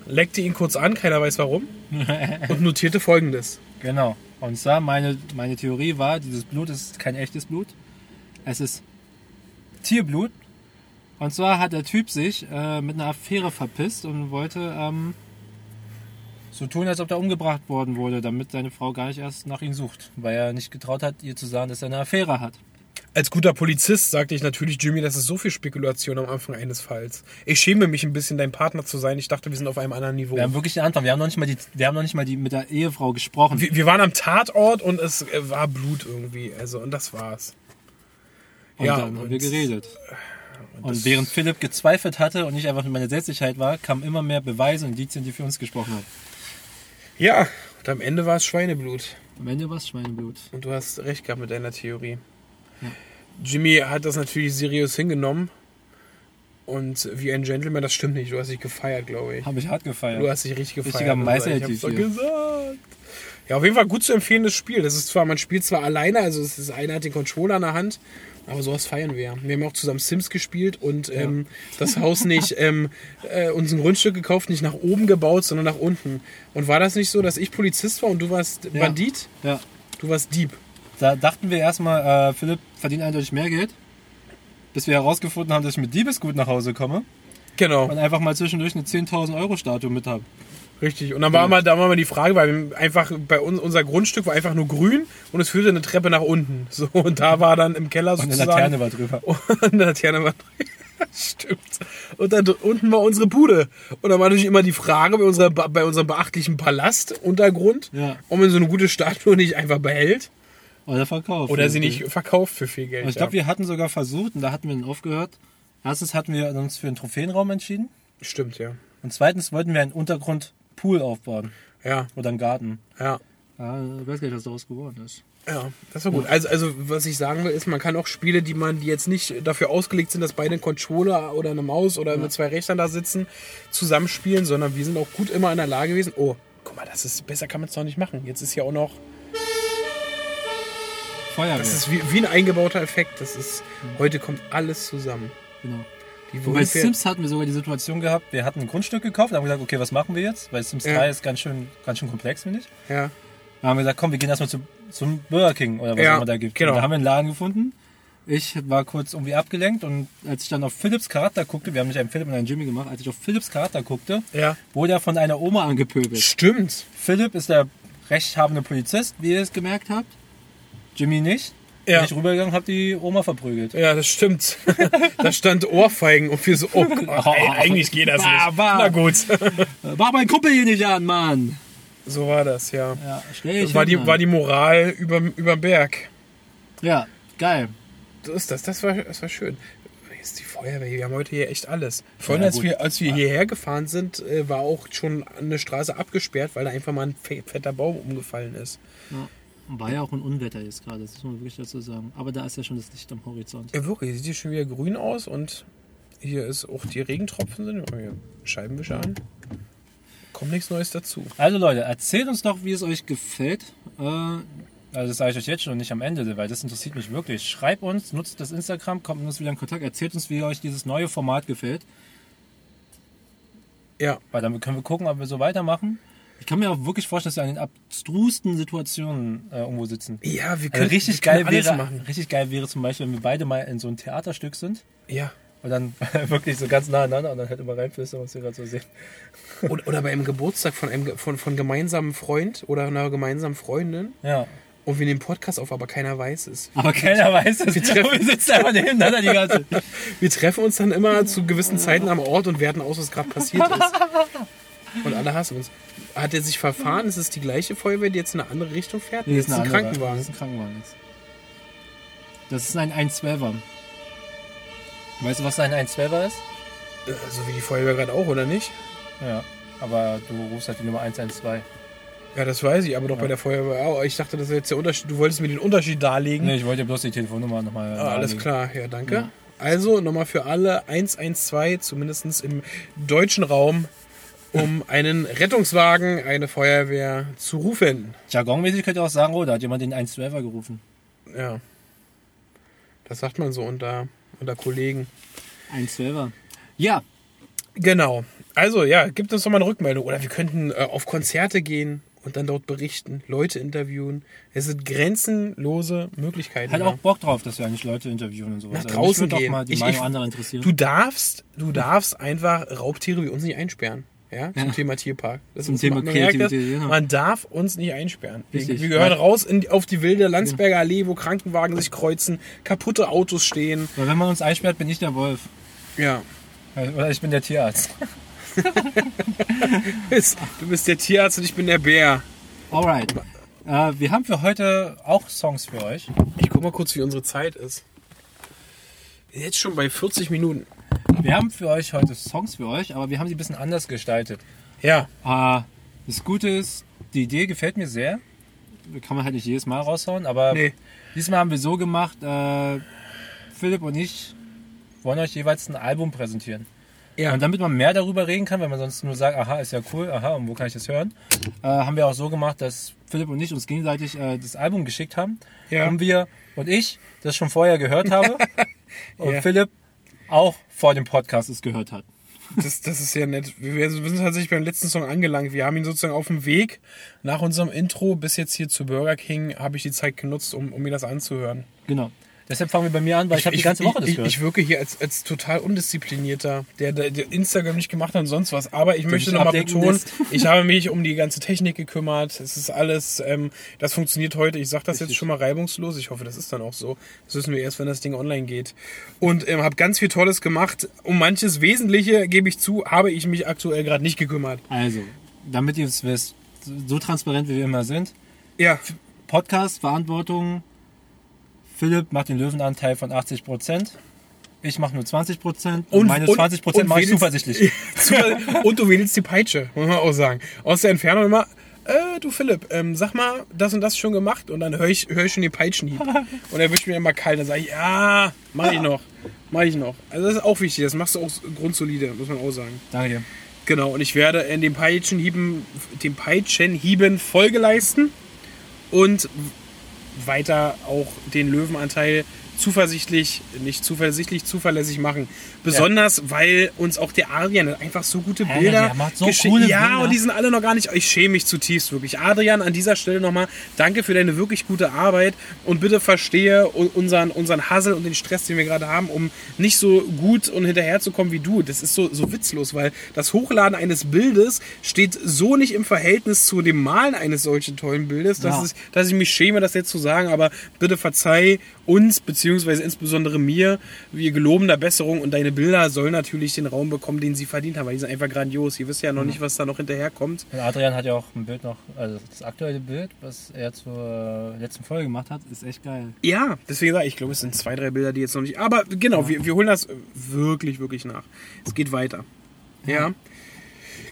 leckte ihn kurz an, keiner weiß warum, *laughs* und notierte folgendes. genau. Und zwar meine, meine Theorie war, dieses Blut ist kein echtes Blut. Es ist Tierblut. Und zwar hat der Typ sich äh, mit einer Affäre verpisst und wollte ähm, so tun, als ob er umgebracht worden wurde, damit seine Frau gar nicht erst nach ihm sucht, weil er nicht getraut hat, ihr zu sagen, dass er eine Affäre hat. Als guter Polizist sagte ich natürlich, Jimmy, das ist so viel Spekulation am Anfang eines Falls. Ich schäme mich ein bisschen, dein Partner zu sein. Ich dachte, wir sind auf einem anderen Niveau. Wir haben wirklich den Anfang. Wir haben noch nicht mal die, wir haben noch nicht mal die mit der Ehefrau gesprochen. Wir, wir waren am Tatort und es äh, war Blut irgendwie. Also, und das war's. Und Ja, dann haben und- wir geredet. Und das- während Philipp gezweifelt hatte und ich einfach mit meiner Selbstsicherheit war, kamen immer mehr Beweise und Indizien, die für uns gesprochen haben. Ja, und am Ende war es Schweineblut. Am Ende war es Schweineblut. Und du hast recht gehabt mit deiner Theorie. Jimmy hat das natürlich seriös hingenommen. Und wie ein Gentleman, das stimmt nicht. Du hast dich gefeiert, glaube ich. Habe ich hart gefeiert. Du hast dich richtig gefeiert. Richtiger Also, Meisterheld ich hab's doch gesagt. Ja, auf jeden Fall gut zu empfehlendes Spiel. Das ist zwar, man spielt zwar alleine, also es ist einer hat den Controller in der Hand, aber sowas feiern wir. Wir haben auch zusammen Sims gespielt und ähm, das Haus nicht, *laughs* ähm, äh, uns ein Grundstück gekauft, nicht nach oben gebaut, sondern nach unten. Und war das nicht so, dass ich Polizist war und du warst Ja. Bandit? ja. Du warst Dieb. Da dachten wir erstmal, äh, Philipp verdient eindeutig mehr Geld. Bis wir herausgefunden haben, dass ich mit Diebesgut nach Hause komme Genau, und einfach mal zwischendurch eine 10.000 Euro Statue mit habe. richtig. Und dann war mal, da war mal die Frage, weil einfach bei uns unser Grundstück war einfach nur grün und es führte eine Treppe nach unten. *laughs* So und da war dann im Keller Und eine sozusagen Laterne war drüber. *laughs* Und eine Laterne war *laughs* Stimmt. Und da unten war unsere Bude. Und da war natürlich immer die Frage bei, unserer, bei unserem beachtlichen Palastuntergrund, Ja. ob man so eine gute Statue nicht einfach behält Oder verkauft. oder sie nicht verkauft für viel Geld. Und ich glaube, wir hatten sogar versucht, und da hatten wir dann aufgehört. Erstens hatten wir uns für einen Trophäenraum entschieden. ja. Stimmt, ja. Und zweitens wollten wir einen Untergrundpool aufbauen. Ja, Oder einen Garten. ja. Ja, ich weiß gar nicht, was daraus geworden ist. Ja, das war gut. Also, also, was ich sagen will, ist, man kann auch Spiele, die man, die jetzt nicht dafür ausgelegt sind, dass beide einen Controller oder eine Maus oder mit zwei Rechnern da sitzen, zusammenspielen, sondern wir sind auch gut immer in der Lage gewesen. Oh, guck mal, das ist, besser kann man es doch nicht machen. Jetzt ist ja auch noch, Feuerwehr. das ist wie, wie ein eingebauter Effekt. Das ist, heute kommt alles zusammen. genau. Und bei Sims hatten wir sogar die Situation gehabt, wir hatten ein Grundstück gekauft, haben gesagt, okay, was machen wir jetzt? Weil Sims Ja. 3 ist ganz schön, ganz schön komplex, finde ich. Ja, Dann haben wir gesagt, komm, wir gehen erstmal zu, zum Burger King oder was Ja, auch immer da gibt. genau. Und da haben wir einen Laden gefunden. Ich war kurz irgendwie abgelenkt und als ich dann auf Philips Charakter guckte, wir haben nicht einen Philipp und einen Jimmy gemacht, als ich auf Philips Charakter guckte, ja. wurde er von einer Oma angepöbelt. Stimmt. Philipp ist der rechthabende Polizist, wie ihr es gemerkt habt. Jimmy nicht. Ja. Bin ich rübergegangen, hab die Oma verprügelt. Ja, das stimmt. *laughs* da stand Ohrfeigen und wir so, oh Gott, ey, eigentlich geht das Bah, nicht. bah. Na gut. *laughs* Mach meinen Kumpel hier nicht an, Mann! So war das, ja. Ja, dich War die, war die Moral über, über Berg. Ja, geil. So ist das. Das war, das war schön. Jetzt die Feuerwehr. Wir haben heute hier echt alles. Vorhin, Ja, als wir, als wir hierher gefahren sind, äh, war auch schon eine Straße abgesperrt, weil da einfach mal ein fe- fetter Baum umgefallen ist. Ja. War ja auch ein Unwetter jetzt gerade, das muss man wirklich dazu sagen. Aber da ist ja schon das Licht am Horizont. Ja, wirklich. Sieht hier schon wieder grün aus und hier ist auch die Regentropfen sind. Oh, hier Scheibenwischer an. Kommt nichts Neues dazu. Also Leute, erzählt uns doch, wie es euch gefällt. Äh, also das sage ich euch jetzt schon und nicht am Ende, weil das interessiert mich wirklich. Schreibt uns, nutzt das Instagram, kommt mit uns wieder in Kontakt, erzählt uns, wie euch dieses neue Format gefällt. Ja, Weil dann können wir gucken, ob wir so weitermachen. Ich kann mir auch wirklich vorstellen, dass wir an den abstrusten Situationen äh, irgendwo sitzen. ja wir Also können richtig wir geil wäre, machen. richtig geil wäre zum Beispiel, wenn wir beide mal in so einem Theaterstück sind Ja, Und dann *laughs* wirklich so ganz nah aneinander und dann halt immer reinflüstern, was wir gerade so sehen. *laughs* Oder, oder bei einem Geburtstag von einem von, von gemeinsamen Freund oder einer gemeinsamen Freundin. Ja. Und wir nehmen Podcast auf, aber keiner weiß es. Aber keiner weiß es. Wir, *laughs* treffen- wir sitzen einfach nebeneinander die ganze Zeit. Wir treffen uns dann immer zu gewissen Zeiten am Ort und werten aus, was gerade passiert ist. Und alle hassen uns. Hat er sich verfahren? Ist es die gleiche Feuerwehr, die jetzt in eine andere Richtung fährt? Nee, das ist ein ein andere. Krankenwagen. Das ist ein Krankenwagen jetzt. Das ist ein 112er. Weißt du, was ein 112er ist? Äh, So wie die Feuerwehr gerade auch, oder nicht? Ja. Aber du rufst halt die Nummer 112. Ja, das weiß ich, aber doch bei der Feuerwehr auch. Ich dachte, das wäre jetzt der Unterschied. Du wolltest mir den Unterschied darlegen. Nee, ich wollte dir bloß die Telefonnummer nochmal. Ah, alles klar, ja, danke. Also nochmal für alle 112, zumindest im deutschen Raum, um einen Rettungswagen, eine Feuerwehr zu rufen. Jargonmäßig könnte ich auch sagen, oh, da hat jemand den 112er gerufen. Ja. Das sagt man so unter, unter Kollegen. 112er. Ja, Genau. Also ja, gibt uns doch mal eine Rückmeldung. Oder wir könnten äh, auf Konzerte gehen und dann dort berichten, Leute interviewen. Es sind grenzenlose Möglichkeiten. da. auch Bock drauf, dass wir eigentlich Leute interviewen und sowas. Nach Also draußen würde gehen. Doch mal die Ich- Meinung ich- anderer interessieren. Du darfst, du darfst einfach Raubtiere wie uns nicht einsperren. Ja, zum Ja. Thema Tierpark. Das Zum ist- Thema man merkt Kreativität, genau. Man darf uns nicht einsperren. Wir, Richtig. wir gehören Ja. raus in, auf die wilde Landsberger Allee, wo Krankenwagen sich kreuzen, kaputte Autos stehen. Weil wenn man uns einsperrt, bin ich der Wolf. Ja. Oder ich bin der Tierarzt. *laughs* Du bist der Tierarzt und ich bin der Bär. Alright. Äh, wir haben für heute auch Songs für euch. Ich guck mal kurz, wie unsere Zeit ist. Jetzt schon bei 40 Minuten. Wir haben für euch heute Songs für euch, aber wir haben sie ein bisschen anders gestaltet. Ja. Äh, das Gute ist, die Idee gefällt mir sehr. Kann man halt nicht jedes Mal raushauen, aber Nee. diesmal haben wir so gemacht, äh, Philipp und ich wollen euch jeweils ein Album präsentieren. Ja. Und damit man mehr darüber reden kann, wenn man sonst nur sagt, aha, ist ja cool, aha, und wo kann ich das hören, äh, haben wir auch so gemacht, dass Philipp und ich uns gegenseitig äh, das Album geschickt haben. Ja. Und wir und ich das schon vorher gehört habe. *laughs* und Ja. Philipp auch vor dem Podcast es gehört hat. Das, das ist ja nett. Wir sind tatsächlich beim letzten Song angelangt. Wir haben ihn sozusagen auf dem Weg nach unserem Intro bis jetzt hier zu Burger King, habe ich die Zeit genutzt, um, um mir das anzuhören. Genau. Deshalb fangen wir bei mir an, weil ich, habe die ganze Woche das ich, gehört. ich wirke hier als, als total undisziplinierter, der, der, der Instagram nicht gemacht hat und sonst was. Aber ich möchte dich nochmal betonen, lässt. *laughs* ich habe mich um die ganze Technik gekümmert. Es ist alles, ähm, das funktioniert heute. Ich sage das jetzt schon mal reibungslos. Ich hoffe, das ist dann auch so. Das wissen wir erst, wenn das Ding online geht. Und ähm, habe ganz viel Tolles gemacht. Um manches Wesentliche, gebe ich zu, habe ich mich aktuell gerade nicht gekümmert. Also, damit ihr es wisst, so transparent wie wir immer sind, Ja, Podcast, Verantwortung, Philipp macht den Löwenanteil von 80%, ich mache nur 20% und, Und- meine und- 20% und mache ich zuversichtlich. *laughs* und du wählst die Peitsche, muss man auch sagen. Aus der Entfernung immer, äh, du Philipp, ähm, sag mal, das und das schon gemacht und dann höre ich, hör ich schon den Peitschenhieb. *laughs* Und er wischt mir immer kalt, dann sage ich, ja, mach ich noch, mach ich noch. Also das ist auch wichtig, das machst du auch grundsolide, muss man auch sagen. Danke dir. Genau, und ich werde in den Peitschenhieben, den Peitschenhieben Folge leisten und weiter auch den Löwenanteil zuversichtlich, nicht zuversichtlich, zuverlässig machen. Besonders, weil uns auch der Adrian einfach so gute Ja, Bilder der macht so coole Ja, Bilder. und die sind alle noch gar nicht. Ich schäme mich zutiefst wirklich. Adrian, an dieser Stelle nochmal danke für deine wirklich gute Arbeit und bitte verstehe unseren, unseren Hassel und den Stress, den wir gerade haben, um nicht so gut und hinterherzukommen wie du. Das ist so, so witzlos, weil das Hochladen eines Bildes steht so nicht im Verhältnis zu dem Malen eines solchen tollen Bildes, dass, Ja. es, dass ich mich schäme, das jetzt zu sagen, aber bitte verzeih uns, beziehungsweise insbesondere mir, wir geloben der Besserung und deine Bilder sollen natürlich den Raum bekommen, den sie verdient haben, weil die sind einfach grandios. Ihr wisst ja noch nicht, was da noch hinterherkommt. Und Adrian hat ja auch ein Bild noch, also das aktuelle Bild, was er zur letzten Folge gemacht hat, ist echt geil. Ja, deswegen sage ich, ich glaube, es sind zwei, drei Bilder, die jetzt noch nicht. Aber genau, wir, wir holen das wirklich, wirklich nach. Es geht weiter. Ja.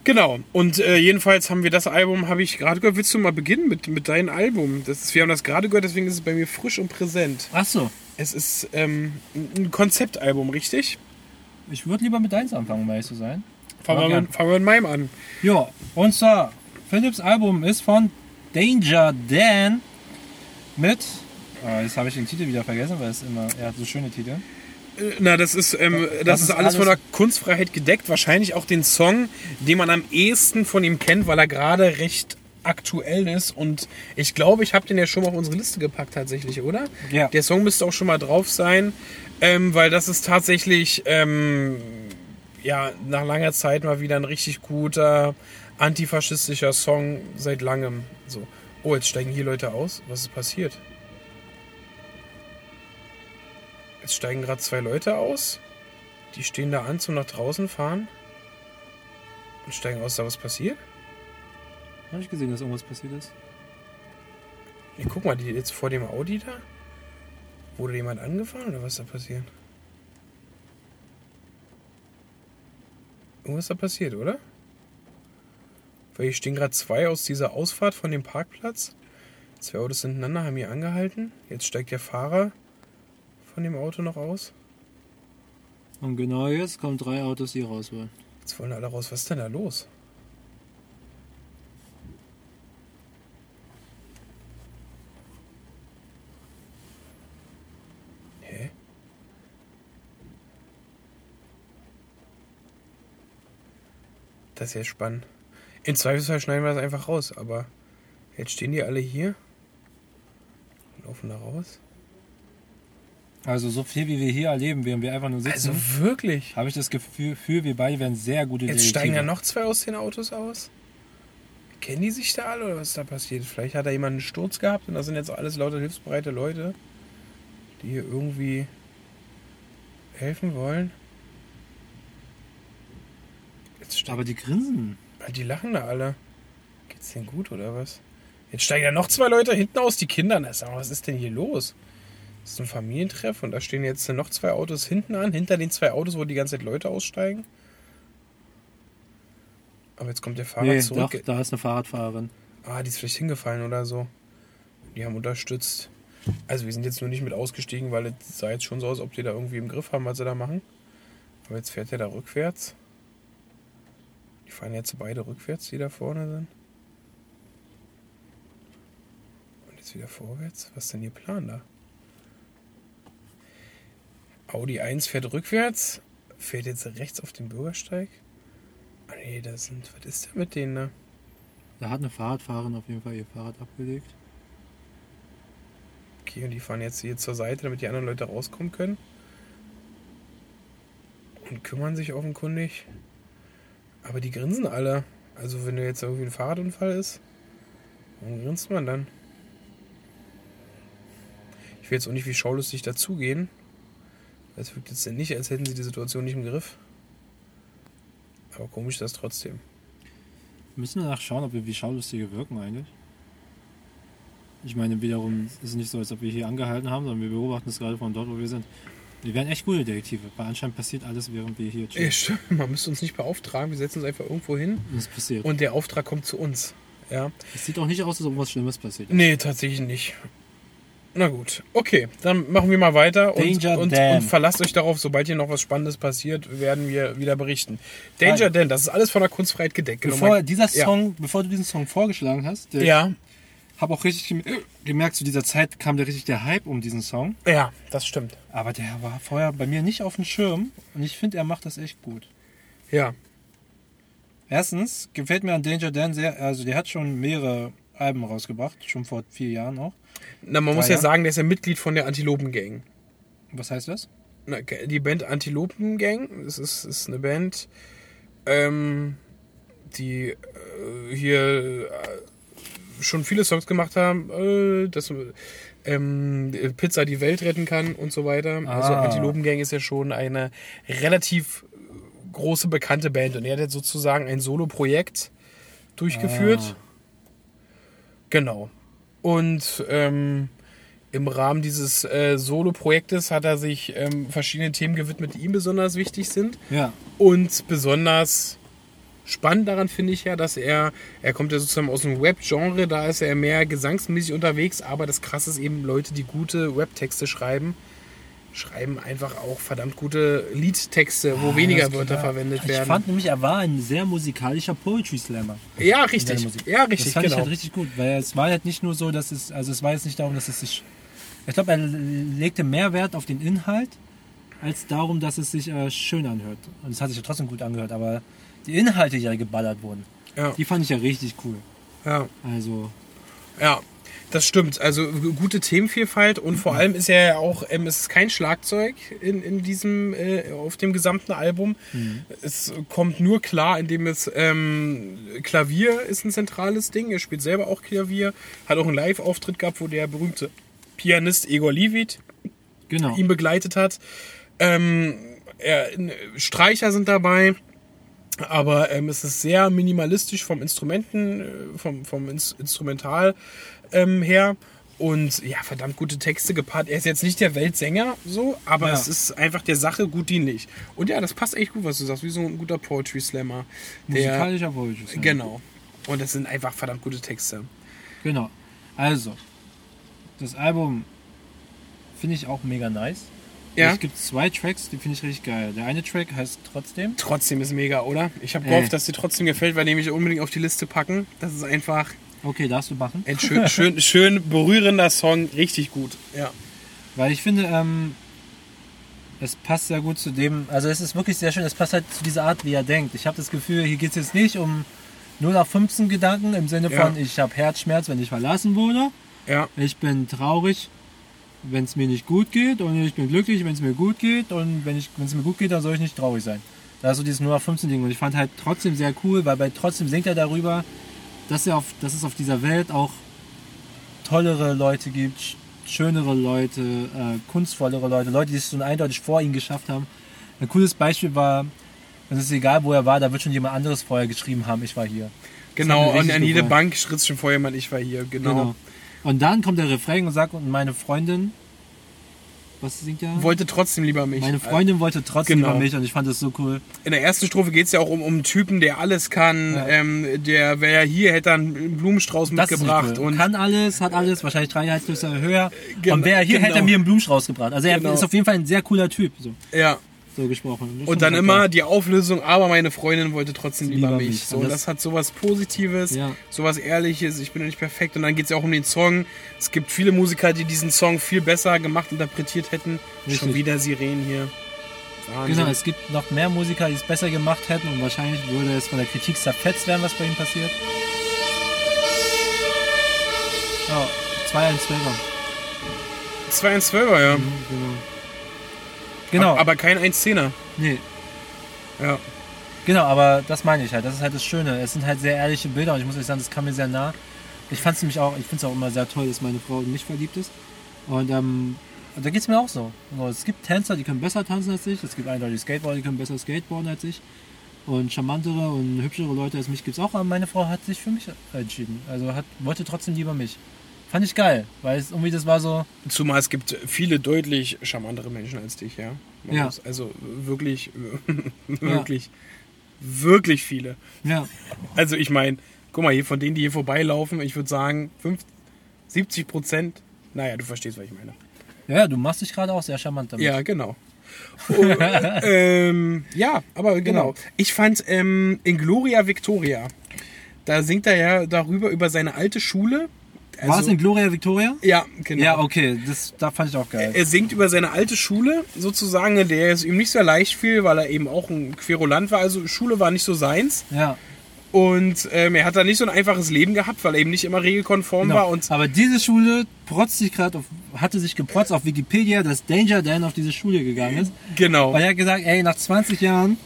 Genau. Und äh, jedenfalls haben wir das Album, habe ich gerade gehört. Willst du mal beginnen mit, mit deinem Album? Das ist, wir haben das gerade gehört, deswegen ist es bei mir frisch und präsent. Ach so, Es ist ähm, ein Konzeptalbum, richtig? ich würde lieber mit deins anfangen, um ehrlich zu sein. Fangen wir, mit, fangen wir mit meinem an. Ja, und zwar, Philips Album ist von Danger Dan mit, ah, jetzt habe ich den Titel wieder vergessen, weil es immer, er hat so schöne Titel. Na, das ist, ähm, das, Das ist ist alles von der alles- Kunstfreiheit gedeckt. Wahrscheinlich auch den Song, den man am ehesten von ihm kennt, weil er gerade recht aktuell ist und ich glaube, ich habe den ja schon mal auf unsere Liste gepackt tatsächlich, oder? Ja. Der Song müsste auch schon mal drauf sein, ähm, weil das ist tatsächlich ähm, ja nach langer Zeit mal wieder ein richtig guter antifaschistischer Song seit langem. So, oh, jetzt steigen hier Leute aus. Was ist passiert? Jetzt steigen gerade zwei Leute aus. Die stehen da an zum nach draußen fahren und steigen aus. Da was passiert? Habe ich gesehen, dass irgendwas passiert ist? Ja, guck mal, die jetzt vor dem Audi da. Wurde jemand angefahren oder was ist da passiert? Irgendwas ist da passiert, oder? Weil hier stehen gerade zwei aus dieser Ausfahrt von dem Parkplatz. Zwei Autos hintereinander haben hier angehalten. Jetzt steigt der Fahrer von dem Auto noch aus. Und genau jetzt kommen drei Autos, die raus wollen. Jetzt wollen alle raus. Was ist denn da los? Hä? Das ist ja spannend. In Zweifelsfall schneiden wir das einfach raus, aber jetzt stehen die alle hier. Laufen da raus. Also so viel wie wir hier erleben, während wir einfach nur sitzen, Also wirklich. habe ich das Gefühl, für wir beide werden sehr gute Jetzt steigen ja Detektive. noch zwei aus den Autos aus. Kennen die sich da alle oder was ist da passiert? Vielleicht hat da jemand einen Sturz gehabt und das sind jetzt alles lauter hilfsbereite Leute, die hier irgendwie helfen wollen. Jetzt steigen, Aber die grinsen. die lachen da alle. Geht's denen gut oder was? Jetzt steigen ja noch zwei Leute hinten aus, die Kinder. Na, sag mal, was ist denn hier los? Das ist ein Familientreff und da stehen jetzt noch zwei Autos hinten an, hinter den zwei Autos, wo die ganze Zeit Leute aussteigen. Aber jetzt kommt der Fahrer Nee, zurück. doch, da ist eine Fahrradfahrerin. Ah, die ist vielleicht hingefallen oder so. Die haben unterstützt. Also wir sind jetzt nur nicht mit ausgestiegen, weil es sah jetzt schon so aus, ob die da irgendwie im Griff haben, was sie da machen. Aber jetzt fährt er da rückwärts. Die fahren jetzt beide rückwärts, die da vorne sind. Und jetzt wieder vorwärts. Was ist denn ihr Plan da? Audi 1 fährt rückwärts, fährt jetzt rechts auf den Bürgersteig. Ah nee, da sind. Was ist denn mit denen da? Da hat eine Fahrradfahrerin auf jeden Fall ihr Fahrrad abgelegt. Okay, und die fahren jetzt hier zur Seite, damit die anderen Leute rauskommen können. Und kümmern sich offenkundig. Aber die grinsen alle. Also wenn da jetzt irgendwie ein Fahrradunfall ist, warum grinst man dann? Ich will jetzt auch nicht wie schaulustig dazugehen. Es wirkt jetzt nicht, als hätten sie die Situation nicht im Griff. Aber komisch ist das trotzdem. Müssen wir nachschauen, ob wir wie Schaulustige wirken eigentlich. Ich meine, wiederum ist es nicht so, als ob wir hier angehalten haben, sondern wir beobachten es gerade von dort, wo wir sind. Wir werden echt gute Detektive, weil anscheinend passiert alles, während wir hier chillen. Ja, stimmt. Man müsste uns nicht beauftragen, wir setzen uns einfach irgendwo hin Und es passiert. und der Auftrag kommt zu uns. Ja. es sieht auch nicht aus, als ob was Schlimmes passiert. Nee, tatsächlich nicht. Na gut, okay, dann machen wir mal weiter und, und, und verlasst euch darauf, sobald hier noch was Spannendes passiert, werden wir wieder berichten. Danger. Dan, das ist alles von der Kunstfreiheit gedeckt. Bevor dieser Ja. Song, bevor du diesen Song vorgeschlagen hast, ja, habe auch richtig gem- gemerkt, zu dieser Zeit kam der richtig der Hype um diesen Song. ja, das stimmt. Aber der war vorher bei mir nicht auf dem Schirm und ich finde, er macht das echt gut. Ja, Erstens gefällt mir an Danger Dan sehr, also der hat schon mehrere Alben rausgebracht, schon vor vier Jahren auch. na, man Ah, muss ja ja? sagen, der ist ja Mitglied von der Antilopen Gang. Was heißt das? Na, die Band Antilopen Gang, das ist, ist eine Band, ähm, die äh, hier äh, schon viele Songs gemacht haben, äh, dass ähm, Pizza die Welt retten kann und so weiter. Also Ah. Antilopen Gang ist ja schon eine relativ große bekannte Band und er hat jetzt sozusagen ein Solo-Projekt durchgeführt. Ah. Genau. Und ähm, im Rahmen dieses äh, Solo-Projektes hat er sich ähm, verschiedenen Themen gewidmet, die ihm besonders wichtig sind. Ja, Und besonders spannend daran finde ich ja, dass er, er kommt ja sozusagen aus dem Web-Genre, da ist er mehr gesangsmäßig unterwegs, aber das Krasse ist eben, Leute, die gute Webtexte schreiben, schreiben einfach auch verdammt gute Liedtexte, wo weniger Ah, Das- Wörter verwendet Ich werden. fand nämlich, er war ein sehr musikalischer Poetry Slammer. ja, richtig. Ja, Das richtig, fand ich genau. halt richtig gut, weil es war halt nicht nur so, dass es, also es war jetzt nicht darum, dass es sich, ich glaube, er legte mehr Wert auf den Inhalt, als darum, dass es sich äh, schön anhört. Und es hat sich ja trotzdem gut angehört, aber die Inhalte, die ja geballert wurden, Ja. die fand ich ja richtig cool. Ja. Also, Ja, das stimmt. Also gute Themenvielfalt und vor allem ist er ja auch, ähm, es ist kein Schlagzeug in, in diesem, äh, auf dem gesamten Album. Es kommt nur klar, indem es ähm, Klavier ist ein zentrales Ding. Er spielt selber auch Klavier, hat auch einen Live-Auftritt gehabt, wo der berühmte Pianist Igor Lievit genau. ihn begleitet hat. Ähm, er, Streicher sind dabei, aber ähm, es ist sehr minimalistisch vom Instrumenten, äh, vom, vom Ins Instrumental ähm, her. Und ja, verdammt gute Texte gepaart. Er ist jetzt nicht der Weltsänger, so, aber Ja. es ist einfach der Sache gut dienlich. Und ja, das passt echt gut, was du sagst, wie so ein guter Poetry Slammer. Musikalischer Poetry Slam. genau. Und das sind einfach verdammt gute Texte. Genau. Also, das Album finde ich auch mega nice. Ja. Es gibt zwei Tracks, die finde ich richtig geil. Der eine Track heißt Trotzdem. Trotzdem ist mega, oder? Ich habe gehofft, dass dir trotzdem gefällt, weil nämlich unbedingt auf die Liste packen. Das ist einfach Okay, darfst du machen. Ein schön, schön, schön berührender Song, richtig gut. Ja. Weil ich finde, ähm, es passt sehr gut zu dem, also es ist wirklich sehr schön, es passt halt zu dieser Art, wie er denkt. Ich habe das Gefühl, hier geht es jetzt nicht um 0 auf 15 Gedanken im Sinne Ja. von, ich habe Herzschmerz, wenn ich verlassen wurde, Ja. ich bin traurig, wenn es mir nicht gut geht und ich bin glücklich, wenn es mir gut geht und wenn es mir gut geht, dann soll ich nicht traurig sein. Da ist so dieses 0 auf 15 Ding und ich fand halt trotzdem sehr cool, weil bei trotzdem singt er darüber, dass, auf, dass es auf dieser Welt auch tollere Leute gibt, sch- schönere Leute, äh, kunstvollere Leute, Leute, die es schon eindeutig vor ihm geschafft haben. Ein cooles Beispiel war, es ist egal, wo er war, da wird schon jemand anderes vorher geschrieben haben, ich war hier. Genau, und an jede. Bank schritt schon vorher jemand, ich war hier, genau. Genau. Und dann kommt der Refrain und sagt, und meine Freundin, was singt er? Wollte trotzdem lieber mich. Meine Freundin wollte trotzdem Genau. über mich und ich fand das so cool. In der ersten Strophe geht es ja auch um, um einen Typen, der alles kann. Ja. Ähm, der wäre hier, hätte er einen Blumenstrauß Das mitgebracht. cool. Und kann alles, hat alles, wahrscheinlich drei Gehaltslöser höher. Genau, und wäre er hier, hätte er genau. mir einen Blumenstrauß gebracht. Also er Genau. ist auf jeden Fall ein sehr cooler Typ, so, ja. So gesprochen. Das Und dann immer geil. die Auflösung, aber meine Freundin wollte trotzdem lieber, Lieber mich. mich. So, Und das- das, hat sowas Positives, Ja. sowas Ehrliches, ich bin ja nicht perfekt. Und dann geht es ja auch um den Song. Es gibt viele Musiker, die diesen Song viel besser gemacht, interpretiert hätten. Schon Richtig. wieder Sirenen hier. Wahnsinn. Genau, es gibt noch mehr Musiker, die es besser gemacht hätten und wahrscheinlich würde es von der Kritik zerfetzt werden, was bei ihm passiert. Ja, 2 1 12 2 1 12er, ja. Genau. Genau, Aber kein 1-10er. nee, Ja. genau, aber das meine ich halt. Das ist halt das Schöne. Es sind halt sehr ehrliche Bilder und ich muss euch sagen, das kam mir sehr nah. Ich fand es nämlich auch, ich finde es auch immer sehr toll, dass meine Frau in mich verliebt ist. Und ähm, da geht es mir auch so. Also, es gibt Tänzer, die können besser tanzen als ich. Es gibt eindeutig Skateboarder, die können besser skateboarden als ich. Und charmantere und hübschere Leute als mich gibt es auch. Aber meine Frau hat sich für mich entschieden. Also hat, wollte trotzdem lieber mich. Fand ich geil, weil es irgendwie das war so. Zumal es gibt viele deutlich charmantere Menschen als dich, ja. Man Ja. Also wirklich, *laughs* wirklich, wirklich viele. Ja, Also ich meine, guck mal, hier von denen, die hier vorbeilaufen, ich würde sagen, 50, 70 Prozent. Naja, du verstehst, was ich meine. ja du machst dich gerade auch sehr charmant damit. Ja, genau. Oh, *laughs* ähm, ja, aber genau. Genau. Ich fand ähm, in Gloria Victoria, da singt er ja darüber, über seine alte Schule. War es Also- in Gloria Victoria? Ja, genau. Ja, okay, das da fand ich auch geil. Er singt über seine alte Schule, sozusagen, in der es ihm nicht so leicht fiel, weil er eben auch ein Querulant war. Also Schule war nicht so seins. Ja. Und ähm, er hat da nicht so ein einfaches Leben gehabt, weil er eben nicht immer regelkonform Genau. war. Und Aber diese Schule protzt sich gerade auf, hatte sich geprotzt auf Wikipedia, dass Danger Dan auf diese Schule gegangen ist. genau, Weil er hat gesagt, ey, nach 20 Jahren.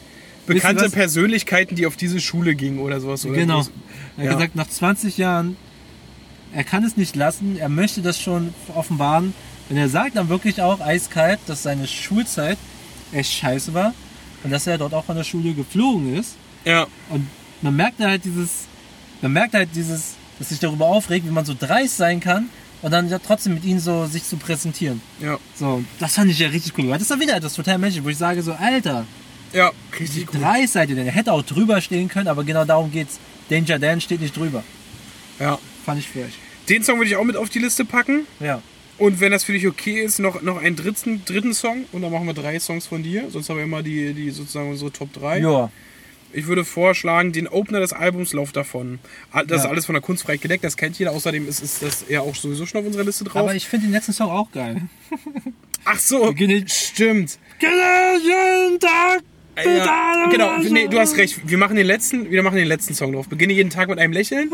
bekannte? Persönlichkeiten, die auf diese Schule gingen oder sowas. Oder Genau. so. Er hat Ja. gesagt, nach 20 Jahren, er kann es nicht lassen, er möchte das schon offenbaren. Und er sagt dann wirklich auch eiskalt, dass seine Schulzeit echt scheiße war. Und dass er dort auch von der Schule geflogen ist. Ja, Und man merkt halt dieses, man merkt halt dieses, dass sich darüber aufregt, wie man so dreist sein kann und dann ja trotzdem mit ihnen so sich zu präsentieren. ja, So, das fand ich ja richtig cool. Das ist dann wieder etwas total menschlich, wo ich sage so, Alter, ja, richtig gut. dreist seid ihr denn? Er hätte auch drüber stehen können, aber genau darum geht's. Danger Dan steht nicht drüber. Ja. Fand ich frech. Den Song würde ich auch mit auf die Liste packen. Ja. Und wenn das für dich okay ist, noch, noch einen dritten, dritten Song. Und dann machen wir drei Songs von dir. Sonst haben wir immer die, die sozusagen unsere Top 3. Ja. Ich würde vorschlagen, den Opener des Albums Lauf davon. Das ist Ja. alles von der Kunstfreiheit gedeckt, das kennt jeder. Außerdem ist, ist das ja auch sowieso schon auf unserer Liste drauf. Aber ich finde den letzten Song auch geil. Ach so, stimmt. Jeden Tag. Ja, genau, nee, du hast recht. Wir machen den letzten, wir machen den letzten Song drauf. Beginne jeden Tag mit einem Lächeln.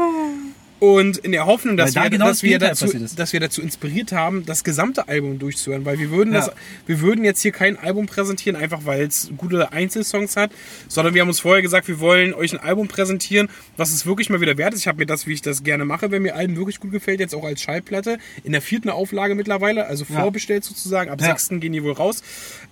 Und in der Hoffnung, dass, da wir, genau dass, das wir dazu, dass wir dazu inspiriert haben, das gesamte Album durchzuhören. Weil wir würden, Ja. das, wir würden jetzt hier kein Album präsentieren, einfach weil es gute Einzelsongs hat, sondern wir haben uns vorher gesagt, wir wollen euch ein Album präsentieren, was es wirklich mal wieder wert ist. Ich habe mir das, wie ich das gerne mache, wenn mir Alben wirklich gut gefällt, jetzt auch als Schallplatte, in der vierten Auflage mittlerweile, also Ja. vorbestellt sozusagen, ab Ja. sechsten gehen die wohl raus.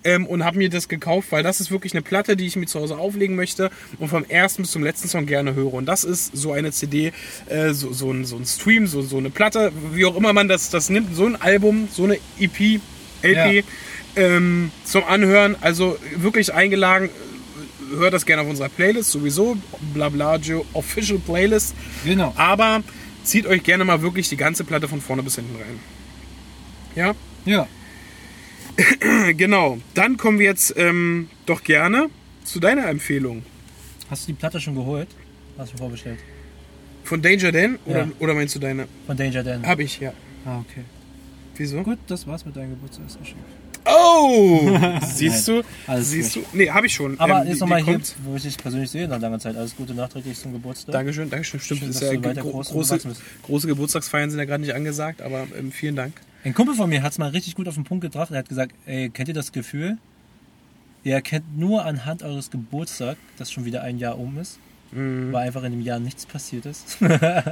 Ähm, und habe mir das gekauft, weil das ist wirklich eine Platte, die ich mir zu Hause auflegen möchte und vom ersten bis zum letzten Song gerne höre. Und das ist so eine CD, äh, so, so, ein, so ein Stream, so, so eine Platte, wie auch immer man das, das nimmt, so ein Album, so eine EP, LP Ja. ähm, zum Anhören. Also wirklich eingeladen. Hört das gerne auf unserer Playlist, sowieso. Blablajo Official Playlist. Genau. Aber zieht euch gerne mal wirklich die ganze Platte von vorne bis hinten rein. Ja? Ja. *clears throat* Genau, dann kommen wir jetzt ähm, doch gerne zu deiner Empfehlung. Hast du die Platte schon geholt? Hast du vorbestellt? Von Danger Dan? Oder, Ja. oder meinst du deine? Von Danger Dan. Hab ich, ja. Ah, okay. Wieso? Gut, das war's mit deinem Geburtstagsgeschenk. Oh! *laughs* Siehst du? Alles Siehst gut. du? Nee, hab ich schon. Aber Ähm, jetzt nochmal hier, wo ich dich persönlich sehe nach langer Zeit. Alles Gute nachträglich zum Geburtstag. Dankeschön, Dankeschön. Stimmt, Schön, das ist dass ja gro große, große Geburtstagsfeiern sind ja gerade nicht angesagt, aber ähm, vielen Dank. Ein Kumpel von mir hat es mal richtig gut auf den Punkt gebracht. Er hat gesagt, ey, kennt ihr das Gefühl? Ihr erkennt nur anhand eures Geburtstags, dass schon wieder ein Jahr um ist, Mhm. weil einfach in dem Jahr nichts passiert ist. *laughs*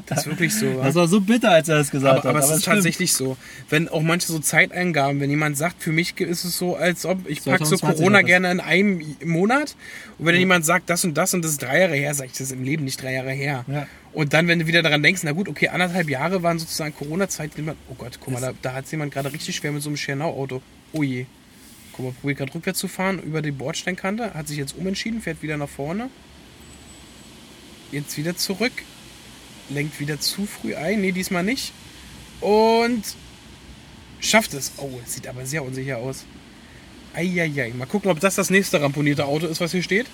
Das ist wirklich so. Das war so bitter, als er das gesagt aber, aber hat. es ist stimmt. tatsächlich so. Wenn auch manche so Zeiteingaben, wenn jemand sagt, für mich ist es so, als ob ich packe so 2020 Corona gerne in einem Monat. Und wenn jemand sagt, das und das und das ist drei Jahre her, sage ich, das ist im Leben nicht drei Jahre her. Ja. Und dann, wenn du wieder daran denkst, na gut, okay, anderthalb Jahre waren sozusagen Corona-Zeit. Oh Gott, guck mal, da, da hat jemand gerade richtig schwer mit so einem Schernau-Auto. Oh je. Guck mal, probiert gerade rückwärts zu fahren über die Bordsteinkante, hat sich jetzt umentschieden, fährt wieder nach vorne. Jetzt wieder zurück. Lenkt wieder zu früh ein. Nee, diesmal nicht. Und schafft es. Oh, sieht aber sehr unsicher aus. Eieiei. Mal gucken, ob das das nächste ramponierte Auto ist, was hier steht.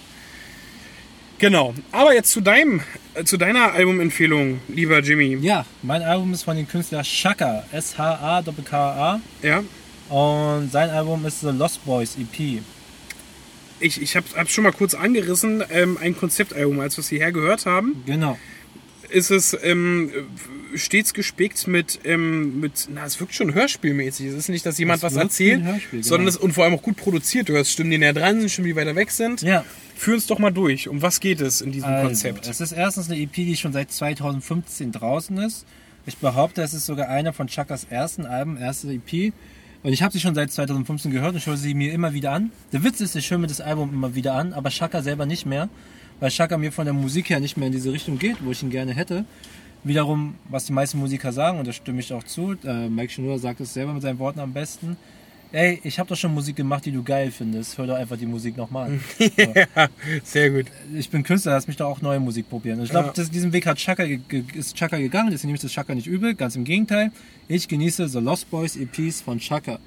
Genau. Aber jetzt zu deinem, äh, zu deiner Albumempfehlung, lieber Jimmy. Ja, mein Album ist von dem Künstler Shaka, S-H-A-K-A. Ja. Und sein Album ist The Lost Boys EP. Ich, ich habe es schon mal kurz angerissen. Ähm, ein Konzeptalbum, als wir es hierher gehört haben, Genau. ist es ähm, stets gespickt mit, ähm, mit, na, es wirkt schon hörspielmäßig. Es ist nicht, dass jemand Es was erzählt, Hörspiel, genau. sondern es und vor allem auch gut produziert. Du hörst Stimmen, die näher dran sind, Stimmen, die weiter weg sind. Ja. Führ uns doch mal durch. Um was geht es in diesem Also, Konzept? es ist erstens eine EP, die schon seit 2015 draußen ist. Ich behaupte, es ist sogar einer von Chakas ersten Alben, erste EP. Und ich habe sie schon seit 2015 gehört und ich höre sie mir immer wieder an. Der Witz ist, ich höre mir das Album immer wieder an, aber Chaka selber nicht mehr, weil Chaka mir von der Musik her nicht mehr in diese Richtung geht, wo ich ihn gerne hätte. Wiederum, was die meisten Musiker sagen, und da stimme ich auch zu, äh, Mike Schnur sagt es selber mit seinen Worten am besten. Ey, ich habe doch schon Musik gemacht, die du geil findest. Hör doch einfach die Musik nochmal *laughs* an. ja, sehr gut. ich bin Künstler, lass mich doch auch neue Musik probieren. Ich glaube, Ja. diesen Weg hat Chaka, ist Chaka gegangen, deswegen nehme ich das Chaka nicht übel, ganz im Gegenteil. Ich genieße The Lost Boys EPs von Chaka.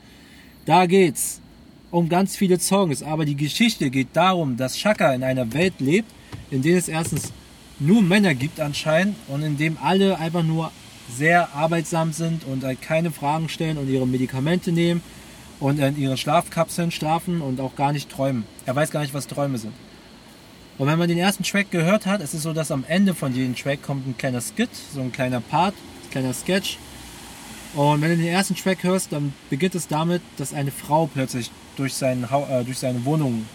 Da geht's um ganz viele Songs, aber die Geschichte geht darum, dass Chaka in einer Welt lebt, in der es erstens nur Männer gibt anscheinend und in dem alle einfach nur sehr arbeitsam sind und halt keine Fragen stellen und ihre Medikamente nehmen und in ihre Schlafkapseln schlafen und auch gar nicht träumen. Er weiß gar nicht, was Träume sind. Und wenn man den ersten Track gehört hat, ist es so, dass am Ende von jedem Track kommt ein kleiner Skit, so ein kleiner Part, ein kleiner Sketch. Und wenn du den ersten Track hörst, dann beginnt es damit, dass eine Frau plötzlich durch, seinen, äh, durch seine Wohnung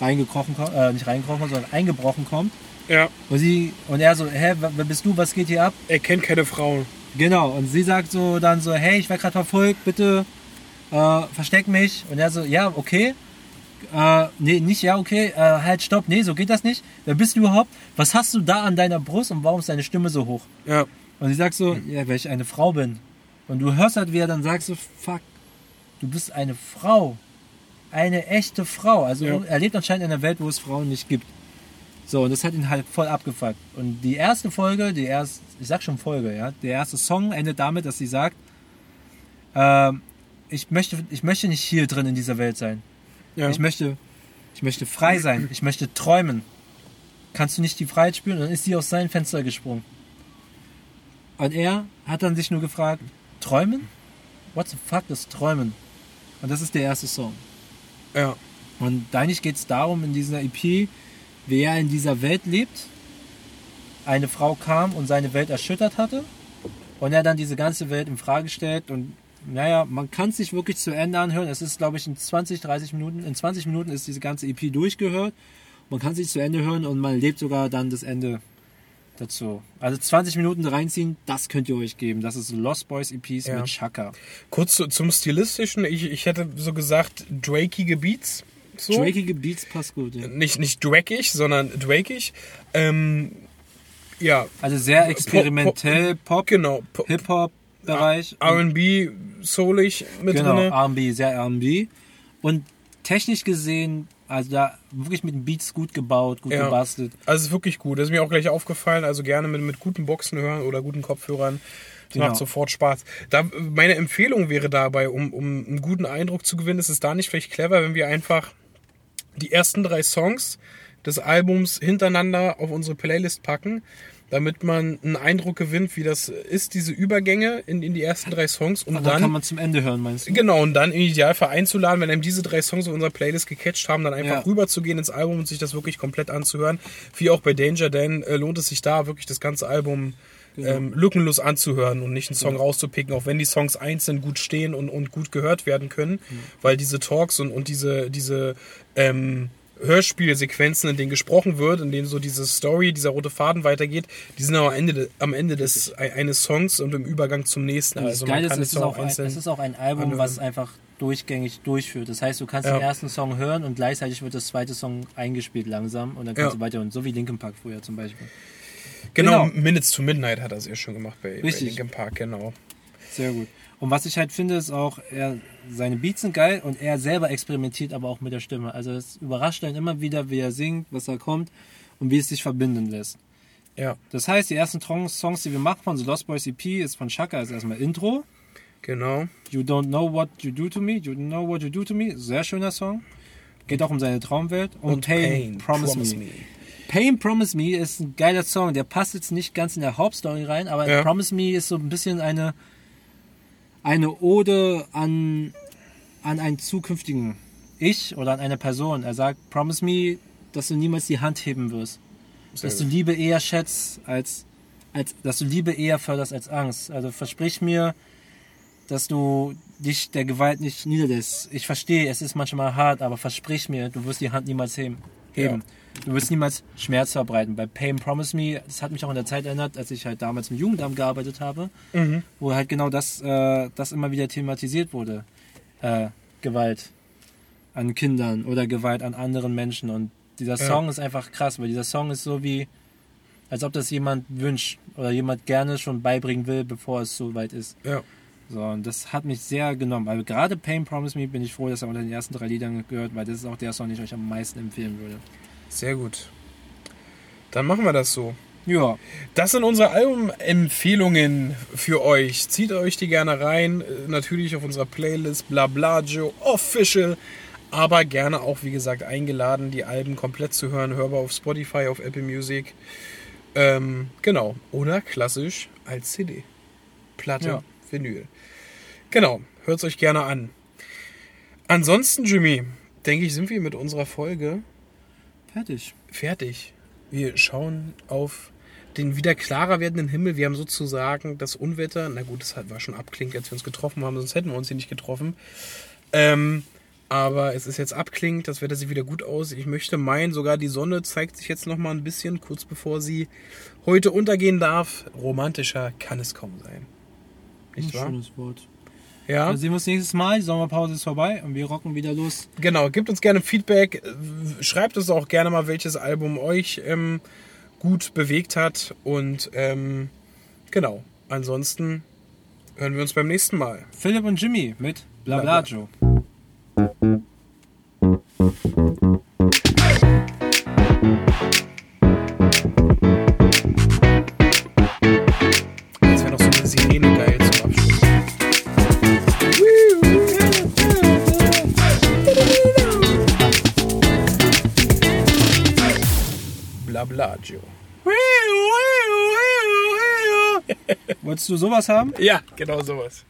reingekrochen kommt, äh, nicht reingekrochen, kommt, sondern eingebrochen kommt. Ja, Und, sie, und er so, hä, wer wer bist du, was geht hier ab? er kennt keine Frauen. Genau, und sie sagt so dann so, hey, ich werde gerade verfolgt, bitte äh, versteck mich. Und er so, ja, okay. Äh, nee, nicht ja, okay, äh, halt, stopp, nee, so geht das nicht. Wer bist du überhaupt? Was hast du da an deiner Brust und warum ist deine Stimme so hoch? Ja, Und sie sagt so, ja, weil ich eine Frau bin. Und du hörst halt, wie er dann sagt so, fuck, du bist eine Frau. Eine echte Frau. Also Ja. er lebt anscheinend in einer Welt, wo es Frauen nicht gibt. So, und das hat ihn halt voll abgefuckt. Und die erste Folge, die erste, ich sag schon Folge, ja, der erste Song endet damit, dass sie sagt, ähm, ich möchte, ich möchte nicht hier drin in dieser Welt sein. ja. Ich möchte, ich möchte frei sein. Ich möchte träumen. Kannst du nicht die Freiheit spüren? Und dann ist sie aus seinem Fenster gesprungen. Und er hat dann sich nur gefragt, träumen? What the fuck ist träumen? Und das ist der erste Song. ja. Und eigentlich geht es darum, in dieser EP, wie er in dieser Welt lebt. Eine Frau kam und seine Welt erschüttert hatte. Und er dann diese ganze Welt in Frage stellt und naja, man kann es sich wirklich zu Ende anhören. Es ist, glaube ich, in 20, 30 Minuten, in 20 Minuten ist diese ganze EP durchgehört. Man kann sich zu Ende hören und man lebt sogar dann das Ende dazu. Also 20 Minuten reinziehen, das könnt ihr euch geben. Das ist Lost Boys EPs Ja. mit Chaka. Kurz zu, zum Stilistischen, ich, ich hätte so gesagt, drakige Beats. So. Drakige Beats passt gut. Ja. Nicht, nicht drakig, sondern drakig. Ähm, ja, Also sehr experimentell, Pop, genau. Po- Hip-Hop-Bereich. R&B, soulig mit Genau, drinne. R&B, sehr R&B. Und technisch gesehen, also da wirklich mit den Beats gut gebaut, gut Ja. gebastelt. Also es ist wirklich gut. Das ist mir auch gleich aufgefallen. Also gerne mit, mit guten Boxen hören oder guten Kopfhörern. Das Genau. macht sofort Spaß. Da, meine Empfehlung wäre dabei, um, um einen guten Eindruck zu gewinnen, ist es da nicht vielleicht clever, wenn wir einfach die ersten drei Songs des Albums hintereinander auf unsere Playlist packen, damit man einen Eindruck gewinnt, wie das ist, diese Übergänge in, in die ersten drei Songs. Und dann dann kann man zum Ende hören, meinst du? Genau, und dann im Idealfall einzuladen, wenn einem diese drei Songs auf unserer Playlist gecatcht haben, dann einfach Ja. rüberzugehen ins Album und sich das wirklich komplett anzuhören. Wie auch bei Danger, denn äh, lohnt es sich da wirklich das ganze Album Genau. ähm, lückenlos anzuhören und nicht einen Song rauszupicken, auch wenn die Songs einzeln gut stehen und, und gut gehört werden können, Mhm. weil diese Talks und, und diese, diese ähm, Hörspielsequenzen, in denen gesprochen wird, in denen so diese Story, dieser rote Faden weitergeht, die sind aber am Ende, de- am Ende des, eines Songs und im Übergang zum nächsten. Also man kann es ist, auch ein, es ist auch ein Album, anhören. was einfach durchgängig durchführt. Das heißt, du kannst Ja. den ersten Song hören und gleichzeitig wird das zweite Song eingespielt langsam und dann kannst Ja. du weiter und so wie Linkin Park früher zum Beispiel. Genau, Genau. Minutes to Midnight hat er sehr schön gemacht bei, bei. Linkin Park, genau. Sehr gut. Und was ich halt finde, ist auch, er, seine Beats sind geil und er selber experimentiert aber auch mit der Stimme. Also es überrascht einen immer wieder, wie er singt, was da kommt und wie es sich verbinden lässt. Ja, Das heißt, die ersten Songs, die wir machen von The Lost Boys EP, ist von Chaka, ist erstmal Intro. genau. You don't know what you do to me, you don't know what you do to me. Sehr schöner Song. Geht auch um seine Traumwelt. Und, Pain, Promise, me. Pain Promise Me ist ein geiler Song. Der passt jetzt nicht ganz in der Hauptstory rein, aber Ja. Promise Me ist so ein bisschen eine, eine Ode an, an einen zukünftigen Ich oder an eine Person. Er sagt, Promise Me, dass du niemals die Hand heben wirst. Sehr dass du gut. Liebe eher schätzt, als, als dass du Liebe eher förderst als Angst. Also versprich mir, dass du dich der Gewalt nicht niederlässt. Ich verstehe, es ist manchmal hart, aber versprich mir, du wirst die Hand niemals heben. heben. Du wirst niemals Schmerz verbreiten. Bei Pain Promise Me, das hat mich auch in der Zeit erinnert, als ich halt damals im Jugendamt gearbeitet habe, Mhm. wo halt genau das, äh, das immer wieder thematisiert wurde. Äh, Gewalt an Kindern oder Gewalt an anderen Menschen. Und dieser Ja. Song ist einfach krass, weil dieser Song ist so wie, als ob das jemand wünscht oder jemand gerne schon beibringen will, bevor es so weit ist. Ja. So, und das hat mich sehr genommen. Also gerade Pain Promise Me bin ich froh, dass er unter den ersten drei Liedern gehört, weil das ist auch der Song, den ich euch am meisten empfehlen würde. Sehr gut. Dann machen wir das so. Ja, Das sind unsere Albumempfehlungen für euch. Zieht euch die gerne rein. Äh, Natürlich auf unserer Playlist Blablajo Official. Aber gerne auch, wie gesagt, eingeladen, die Alben komplett zu hören. Hörbar auf Spotify, auf Apple Music. Ähm, genau. Oder klassisch als CD. Platte, Ja. Vinyl. Genau. Hört es euch gerne an. Ansonsten, Jimmy, denke ich, sind wir mit unserer Folge fertig. fertig. Wir schauen auf den wieder klarer werdenden Himmel. Wir haben sozusagen das Unwetter, na gut, das war schon abklingend, als wir uns getroffen haben, sonst hätten wir uns hier nicht getroffen. Ähm, aber es ist jetzt abklingend, das Wetter sieht wieder gut aus. Ich möchte meinen, sogar die Sonne zeigt sich jetzt noch mal ein bisschen, kurz bevor sie heute untergehen darf. Romantischer kann es kaum sein. Nicht Ein wahr? schönes Wort. Ja. Dann sehen wir uns nächstes Mal. Die Sommerpause ist vorbei und wir rocken wieder los. Genau, gebt uns gerne Feedback. Schreibt uns auch gerne mal, welches Album euch ähm, gut bewegt hat. Und ähm, genau, ansonsten hören wir uns beim nächsten Mal. Philipp und Jimmy mit Blablajo. Jetzt Joe. *laughs* Wolltest du sowas haben? Ja, genau sowas.